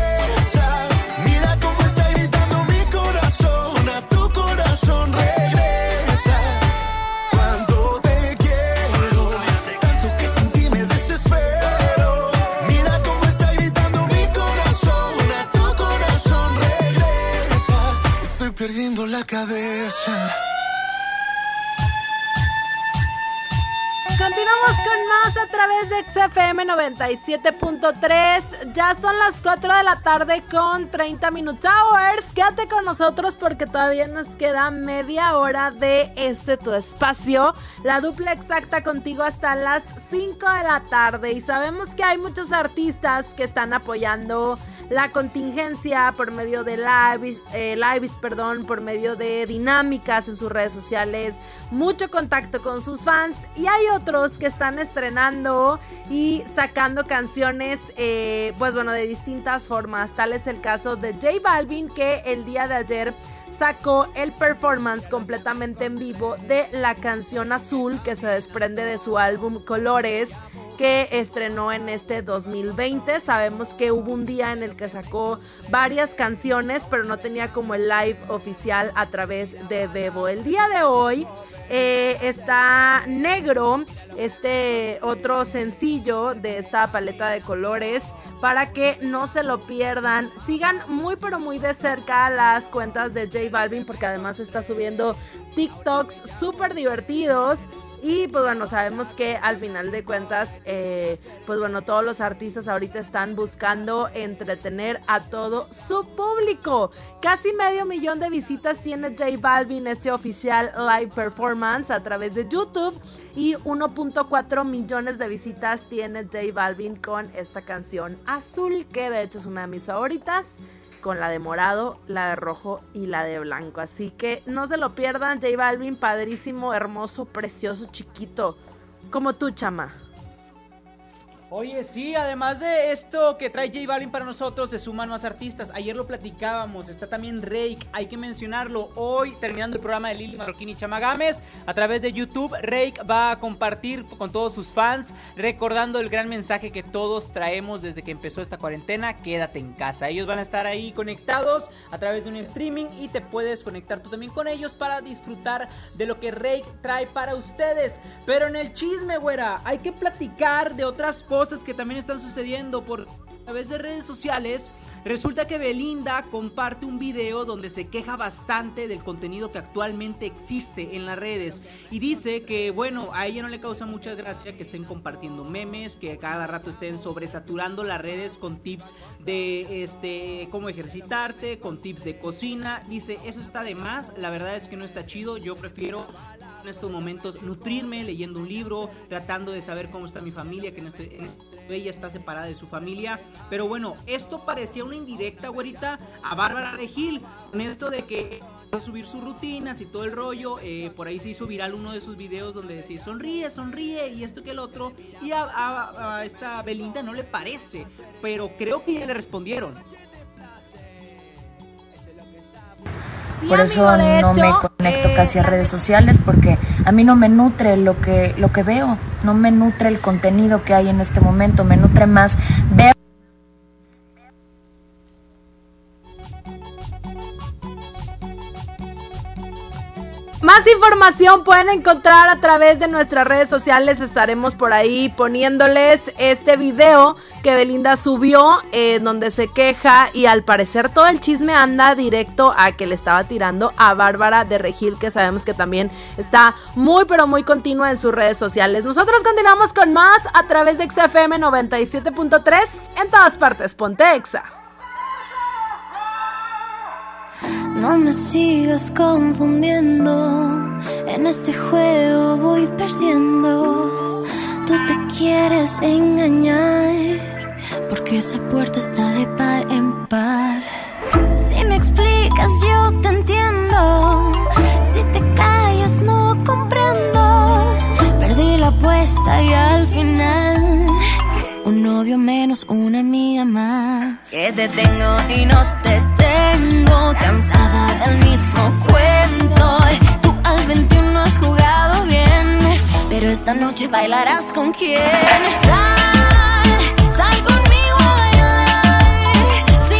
Perdiendo la cabeza. Continuamos con más a través de XFM 97.3. Ya son las 4 de la tarde con 30 Minute Hours. Quédate con nosotros porque todavía nos queda media hora de este tu espacio. La dupla exacta contigo hasta las 5 de la tarde. Y sabemos que hay muchos artistas que están apoyando la contingencia por medio de lives, eh, perdón, por medio de dinámicas en sus redes sociales, mucho contacto con sus fans y hay otros que están estrenando y sacando canciones, eh, pues bueno, de distintas formas. Tal es el caso de J Balvin que el día de ayer sacó el performance completamente en vivo de la canción azul que se desprende de su álbum Colores que estrenó en este 2020. Sabemos que hubo un día en el que sacó varias canciones, pero no tenía como el live oficial a través de Bebo. El día de hoy eh, está Negro, este otro sencillo de esta paleta de colores, para que no se lo pierdan. Sigan muy pero muy de cerca las cuentas de J Balvin porque además está subiendo TikToks súper divertidos. Y pues bueno, sabemos que al final de cuentas, eh, pues bueno, todos los artistas ahorita están buscando entretener a todo su público. Casi medio millón de visitas tiene J Balvin este oficial live performance a través de YouTube y 1.4 millones de visitas tiene J Balvin con esta canción azul que de hecho es una de mis favoritas con la de morado, la de rojo y la de blanco. Así que no se lo pierdan, J Balvin, padrísimo, hermoso, precioso, chiquito, como tú, chama. Oye, sí, además de esto que trae J Balvin para nosotros, se suman más artistas. Ayer lo platicábamos, está también Rake, hay que mencionarlo. Hoy, terminando el programa de Lili Marroquín y Chamagames, a través de YouTube, Rake va a compartir con todos sus fans, recordando el gran mensaje que todos traemos desde que empezó esta cuarentena, quédate en casa. Ellos van a estar ahí conectados a través de un streaming y te puedes conectar tú también con ellos para disfrutar de lo que Rake trae para ustedes. Pero en el chisme, güera, hay que platicar de otras cosas que también están sucediendo por a través de redes sociales. Resulta que Belinda comparte un video donde se queja bastante del contenido que actualmente existe en las redes y dice que bueno, a ella no le causa mucha gracia que estén compartiendo memes, que cada rato estén sobresaturando las redes con tips de este cómo ejercitarte, con tips de cocina. Dice, "Eso está de más, la verdad es que no está chido, yo prefiero en estos momentos nutrirme leyendo un libro, tratando de saber cómo está mi familia, que no estoy, ella está separada de su familia. Pero bueno, esto parecía una indirecta, güerita, a Bárbara de Gil, con esto de que subir sus rutinas y todo el rollo. eh, por ahí se hizo viral uno de sus videos donde decía sonríe, sonríe y esto que el otro. Y a esta Belinda no le parece, pero creo que ya le respondieron. Por eso no me conecto casi a redes sociales porque a mí no me nutre lo que lo que veo, no me nutre el contenido que hay en este momento, me nutre más ver Más información pueden encontrar a través de nuestras redes sociales. Estaremos por ahí poniéndoles este video que Belinda subió, eh, donde se queja y al parecer todo el chisme anda directo a que le estaba tirando a Bárbara de Regil, que sabemos que también está muy pero muy continua en sus redes sociales. Nosotros continuamos con más a través de XFM 97.3 en todas partes. Ponte Exa. No me sigas confundiendo, en este juego voy perdiendo. Tú te quieres engañar, porque esa puerta está de par en par. Si me explicas, yo te entiendo. Si te callas, no comprendo. Perdí la apuesta y al final, un novio menos, una amiga más. Que te tengo y no te tengo, cansada del mismo cuento. Tú al 21 has jugado bien, pero esta noche bailarás con quién. Sal, sal conmigo a bailar. Si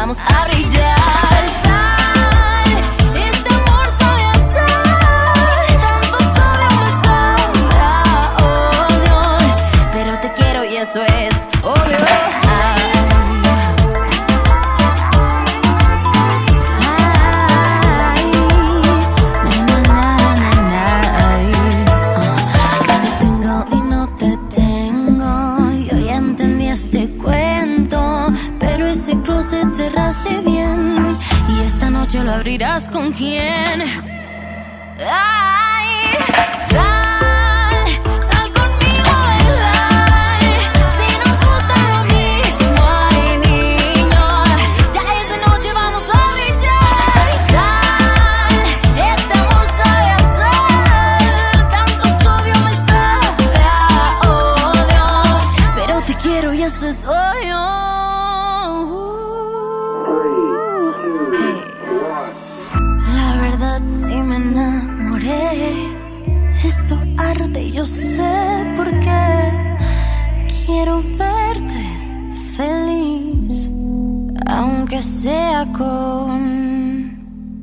vamos a brillar. Lo abrirás con quién. Ay,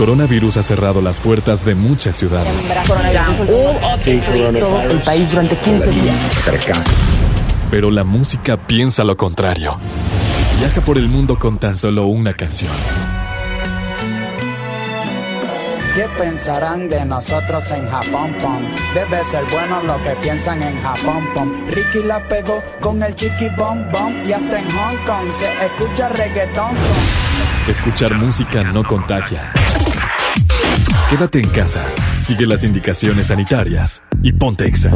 coronavirus ha cerrado las puertas de muchas ciudades. el país durante 15 días. Pero la música piensa lo contrario. Viaja por el mundo con tan solo una canción. ¿Qué pensarán de nosotros en Japón, pom? Debe ser bueno lo que piensan en Japón, pom. Ricky la pegó con el chiqui bom bom y hasta en Hong Kong se escucha reggaetón. Escuchar música no contagia. Quédate en casa, sigue las indicaciones sanitarias y ponte exa.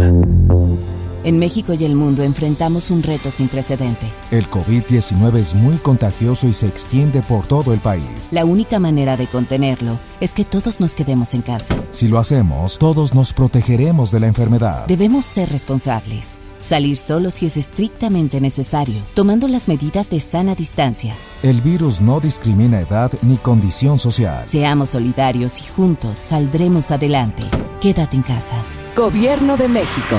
En México y el mundo enfrentamos un reto sin precedente. El COVID-19 es muy contagioso y se extiende por todo el país. La única manera de contenerlo es que todos nos quedemos en casa. Si lo hacemos, todos nos protegeremos de la enfermedad. Debemos ser responsables. Salir solo si es estrictamente necesario, tomando las medidas de sana distancia. El virus no discrimina edad ni condición social. Seamos solidarios y juntos saldremos adelante. Quédate en casa. Gobierno de México.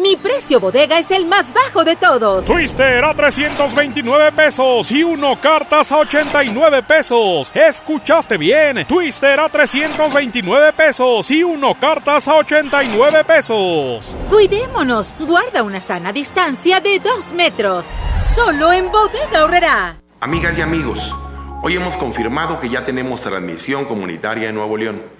Mi precio bodega es el más bajo de todos. Twister a 329 pesos y uno cartas a 89 pesos. Escuchaste bien. Twister a 329 pesos y uno cartas a 89 pesos. Cuidémonos. Guarda una sana distancia de 2 metros. Solo en bodega horrera. Amigas y amigos, hoy hemos confirmado que ya tenemos transmisión comunitaria en Nuevo León.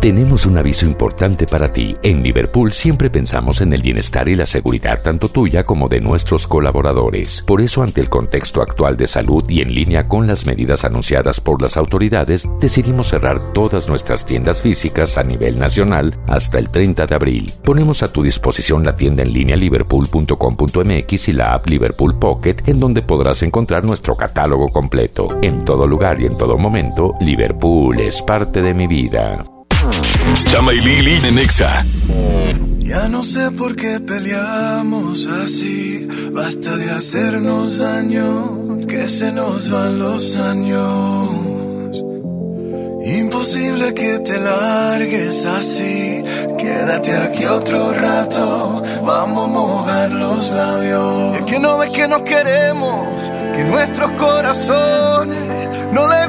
Tenemos un aviso importante para ti. En Liverpool siempre pensamos en el bienestar y la seguridad tanto tuya como de nuestros colaboradores. Por eso, ante el contexto actual de salud y en línea con las medidas anunciadas por las autoridades, decidimos cerrar todas nuestras tiendas físicas a nivel nacional hasta el 30 de abril. Ponemos a tu disposición la tienda en línea liverpool.com.mx y la app Liverpool Pocket, en donde podrás encontrar nuestro catálogo completo. En todo lugar y en todo momento, Liverpool es parte de mi vida. Chama y Lili en Nexa. Ya no sé por qué peleamos así. Basta de hacernos daño, que se nos van los años. Imposible que te largues así. Quédate aquí otro rato. Vamos a mojar los labios. Es que no ves que nos queremos, que nuestros corazones no les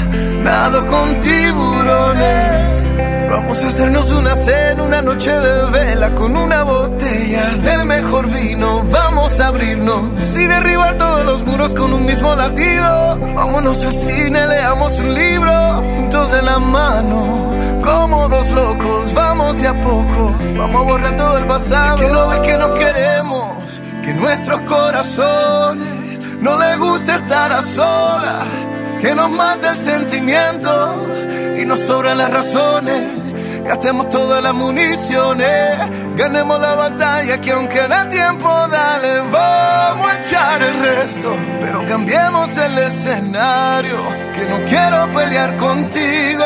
nado con tiburones. Vamos a hacernos una cena, una noche de vela con una botella del mejor vino. Vamos a abrirnos y derribar todos los muros con un mismo latido. Vámonos al cine, leamos un libro juntos de la mano. Como dos locos, vamos de a poco. Vamos a borrar todo el pasado. que ves que nos queremos, que nuestros corazones no les gusta estar a solas. Que nos mata el sentimiento y nos sobran las razones. Gastemos todas las municiones, ganemos la batalla que aunque da tiempo, dale, vamos a echar el resto. Pero cambiemos el escenario, que no quiero pelear contigo.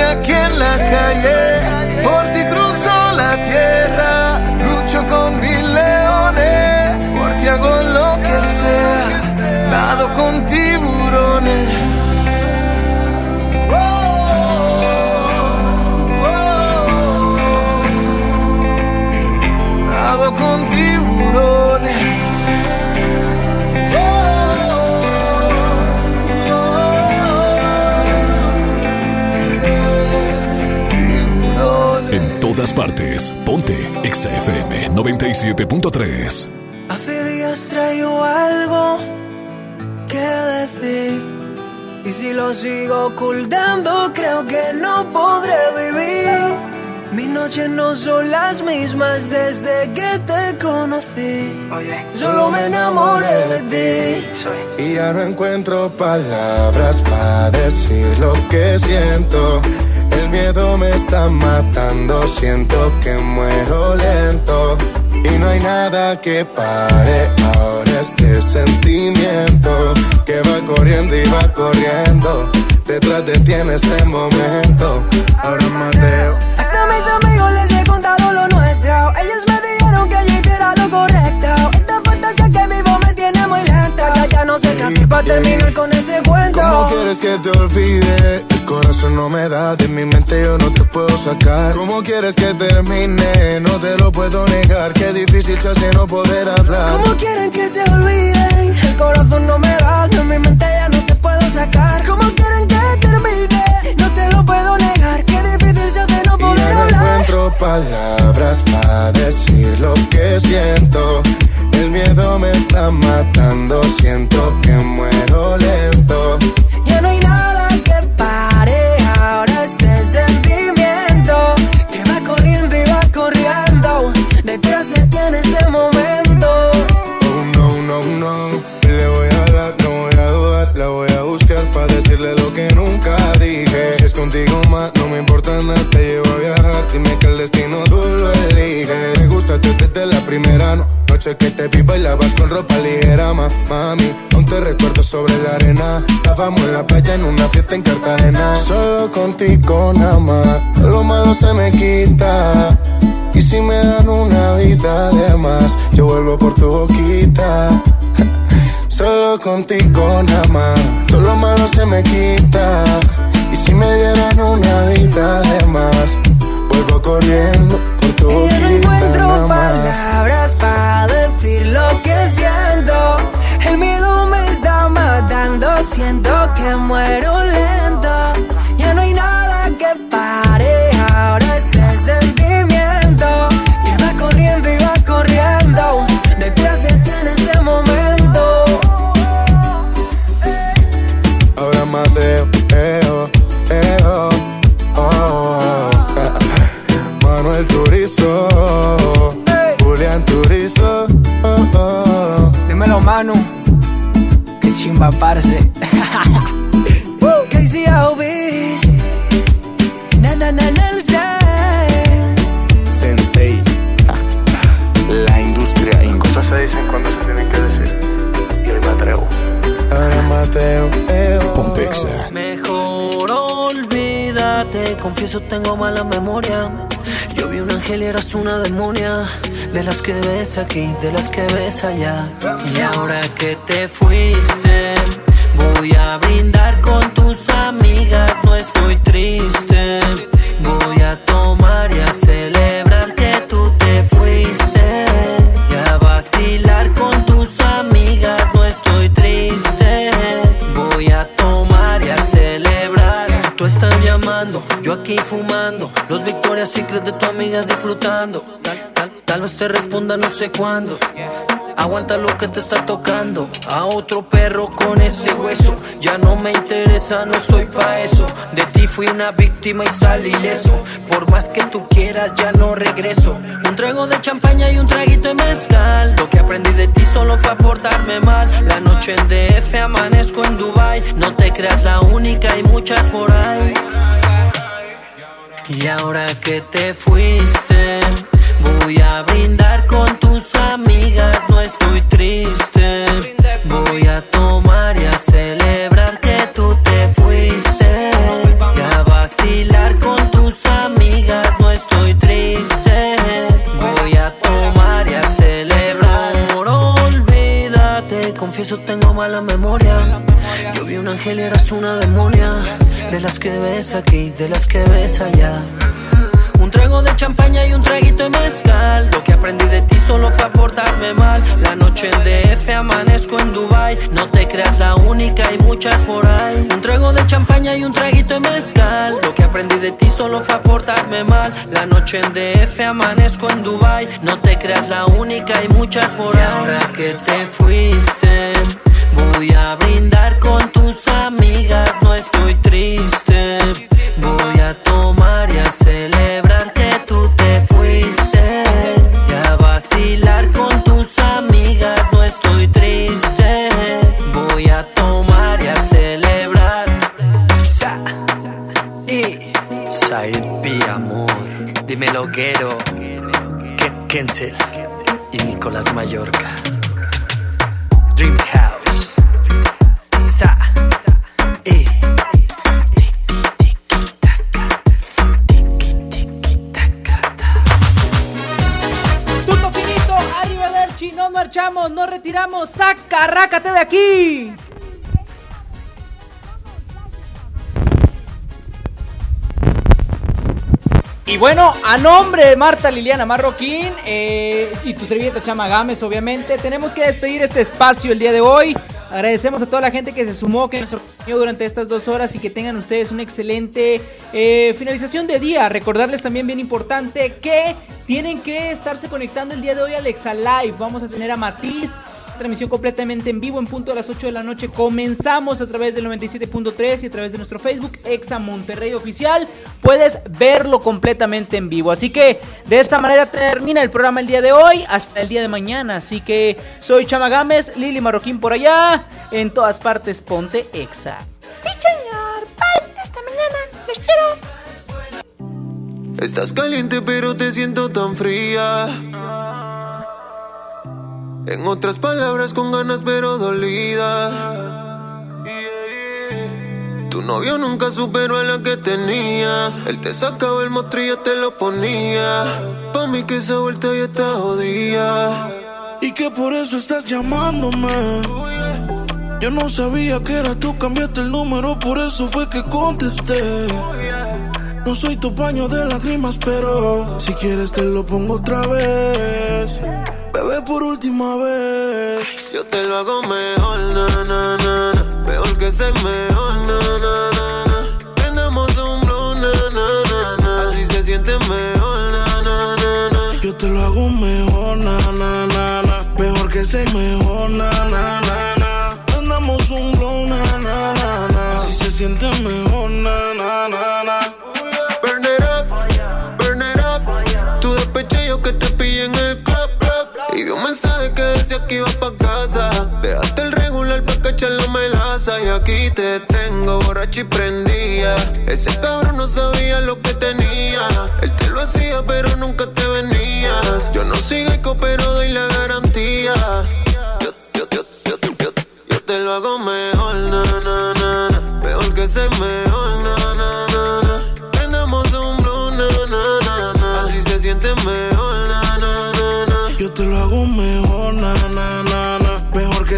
Aquí en la calle, por Ponte Exa FM 97.3. Hace días traigo algo que decir. Y si lo sigo ocultando, creo que no podré vivir. Mis noches no son las mismas desde que te conocí. Solo me enamoré de ti. Y ya no encuentro palabras para decir lo que siento. Miedo me está matando, siento que muero lento. Y no hay nada que pare ahora este sentimiento que va corriendo y va corriendo. Detrás de ti en este momento. Ahora Mateo. Hasta mis amigos les he contado lo nuestro. Ellos me dijeron que yo no sé qué hacer para terminar con este cuento. ¿Cómo quieres que te olvide? El corazón no me da, de mi mente yo no te puedo sacar. ¿Cómo quieres que termine? No te lo puedo negar, qué difícil se hace no poder hablar. ¿Cómo quieren que te olviden? El corazón no me da, de mi mente ya no te puedo sacar. ¿Cómo quieren que termine? No te lo puedo negar, qué difícil se hace no poder Ya no hablar. encuentro palabras para decir lo que siento. El miedo me está matando, siento que muero lento. Ya no hay nada me importa nada. Te llevo a viajar. Dime que el destino tú lo eliges. Me gustaste desde la primera no- noche que te vi bailabas con ropa ligera, ma, mami. Aún te recuerdo sobre la arena. Estábamos en la playa en una fiesta en Cartagena. Solo contigo nada más. Lo malo se me quita. Y si me dan una vida de más, yo vuelvo por tu boquita. [laughs] Solo contigo nada más, todo lo malo se me quita. Y si me dieran una vida de más, vuelvo corriendo por tu Y boquita. no encuentro palabras para decir lo que siento. El miedo me está matando, siento que muero lento. Ya no hay nada Chimba, parce. KCOB. Na, na, na, Nelson. Sensei, la industria. Cosas se dicen cuando se tienen que decir. Y hoy me atrevo. Ahora Mateo, eo. Pontexa. Mejor olvídate, confieso tengo mala memoria. Yo vi un ángel y eras una demonia, de las que ves aquí, de las que ves allá. Y ahora que te fuiste, voy a brindar con tus amigas, no estoy triste. Voy a tomar y a celebrar que tú te fuiste. Y a vacilar con tus amigas, no estoy triste. Voy a tomar y a celebrar. Tú estás llamando, yo aquí fumando. Los Victoria's Secret de tu amiga disfrutando. Tal, tal, tal vez te responda no sé cuándo. Aguanta lo que te está tocando. A otro perro con ese hueso. Ya no me interesa, no soy pa' eso. De ti fui una víctima y salí ileso. Por más que tú quieras, ya no regreso. Un trago de champaña y un traguito de mezcal. Lo que aprendí de ti solo fue a portarme mal. La noche en DF amanezco en Dubai. No te creas la única, hay muchas por ahí. Y ahora que te fuiste, voy a brindar Voy a tomar y a celebrar que tú te fuiste. Y a vacilar con tus amigas, no estoy triste. Voy a tomar y a celebrar. Por olvídate, confieso tengo mala memoria. Yo vi un ángel y eras una demonia. De las que ves aquí, de las que ves allá. Un trago de champaña y un traguito de mezcal. Lo que aprendí de ti solo fue a portarme mal. La noche en DF amanezco en Dubai. No te creas la única, hay muchas por ahí. Un trago de champaña y un traguito de mezcal. Lo que aprendí de ti solo fue a portarme mal. La noche en DF amanezco en Dubai. No te creas la única, hay muchas por ahí. Ahora que te fuiste, voy a brindar con tus amigas. No estoy triste. Dímelo, Guero. Ken- Kensel y Nicolás Mallorca. Dream House. Sa. Y. Tuto finito, arrivederci, nos marchamos, nos retiramos, saca, rácate de aquí. Y bueno, a nombre de Marta Liliana Marroquín eh, y tu servilleta Chama Gámez, obviamente, tenemos que despedir este espacio el día de hoy. Agradecemos a toda la gente que se sumó, que nos acompañó durante estas dos horas y que tengan ustedes una excelente eh, finalización de día. Recordarles también bien importante que tienen que estarse conectando el día de hoy al Exa Live. Vamos a tener a Matiz, transmisión completamente en vivo en punto a las 8 de la noche. Comenzamos a través del 97.3 y a través de nuestro Facebook Exa Monterrey Oficial. Puedes verlo completamente en vivo. Así que de esta manera termina el programa el día de hoy hasta el día de mañana. Así que soy Chama Gámez, Lili Marroquín por allá. En todas partes ponte Exa. Sí, señor. Bye. Hasta mañana. Los quiero. Estás caliente pero te siento tan fría. En otras palabras con ganas pero dolida. Tu novio nunca superó a la que tenía. Él te sacaba el mostrillo, te lo ponía. Pa' mí que esa vuelta ya está jodida. Y que por eso estás llamándome. Yo no sabía que era tú, cambiaste el número, por eso fue que contesté. No soy tu paño de lágrimas, pero si quieres te lo pongo otra vez. Bebé, por última vez. Yo te lo hago mejor, na, na, na, na. Mejor que ser mejor, na, na, na, na. Prendamos un blow, na, na, na, na. Así se siente mejor, na, na, na, na. Yo te lo hago mejor, na, na, na, na. Mejor que ser mejor, na, na, na, na. Prendamos un blow, na, na, na, na. Así se siente mejor, na, mensaje que decía que ibas pa' casa. Dejaste el regular pa' cachar la melaza. Y aquí te tengo borracho y prendía. Ese cabrón no sabía lo que tenía. Él te lo hacía, pero nunca te venías. Yo no soy geico, pero doy la garantía. Yo, yo, yo, yo, yo, yo te lo hago mejor, na. Mejor que ser mejor,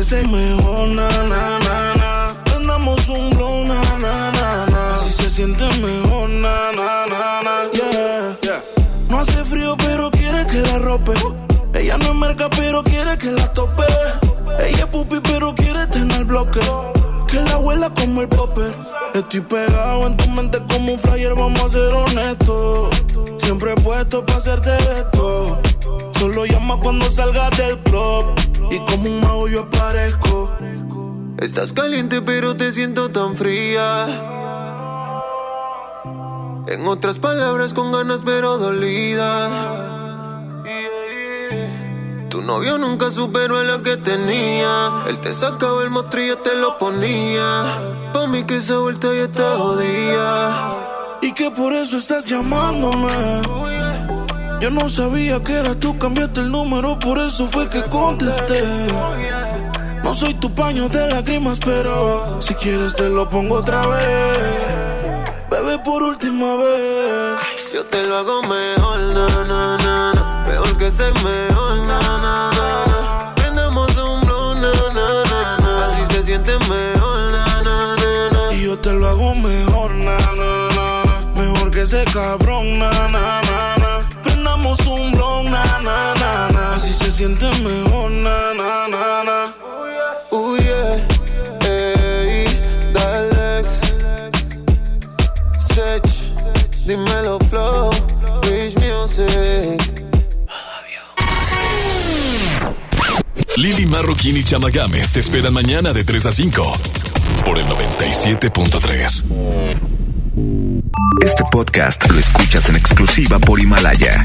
Ser mejor, na, na, na, na. Prendamos un blow, na, na, na, na. Así se siente mejor, na, na, na, na. Yeah. No hace frío, pero quiere que la rope. Ella no es merca, pero quiere que la tope. Ella es pupi, pero quiere tener bloque. Que la huela como el popper. Estoy pegado en tu mente como un flyer, vamos a ser honestos. Siempre he puesto para hacerte esto. Solo llama cuando salgas del club. Y como un mago yo aparezco. Estás caliente pero te siento tan fría. En otras palabras con ganas pero dolida. Tu novio nunca superó a la que tenía. Él te sacaba el mostrillo, te lo ponía. Pa' mí que esa vuelta ya está jodida. Y que por eso estás llamándome. Yo no sabía que era tú, cambiaste el número, por eso fue que contesté. No soy tu paño de lágrimas, pero si quieres te lo pongo otra vez. Bebé, por última vez. Yo te lo hago mejor, na, na, na, na. Mejor que ser mejor, na, na, na, na. Prendamos un blow, na, na, na, na. Así se siente mejor, na, na, na, na. Y yo te lo hago mejor, na, na, na, na. Mejor que ese cabrón, na, sientes mejor, na, na, na, na. Uh, yeah. Ey, Dalex. Sech, dímelo, flow. Rich Music. Lili Marroquín y Chama te esperan mañana de 3 a 5 por el 97.3. Este podcast lo escuchas en exclusiva por Himalaya.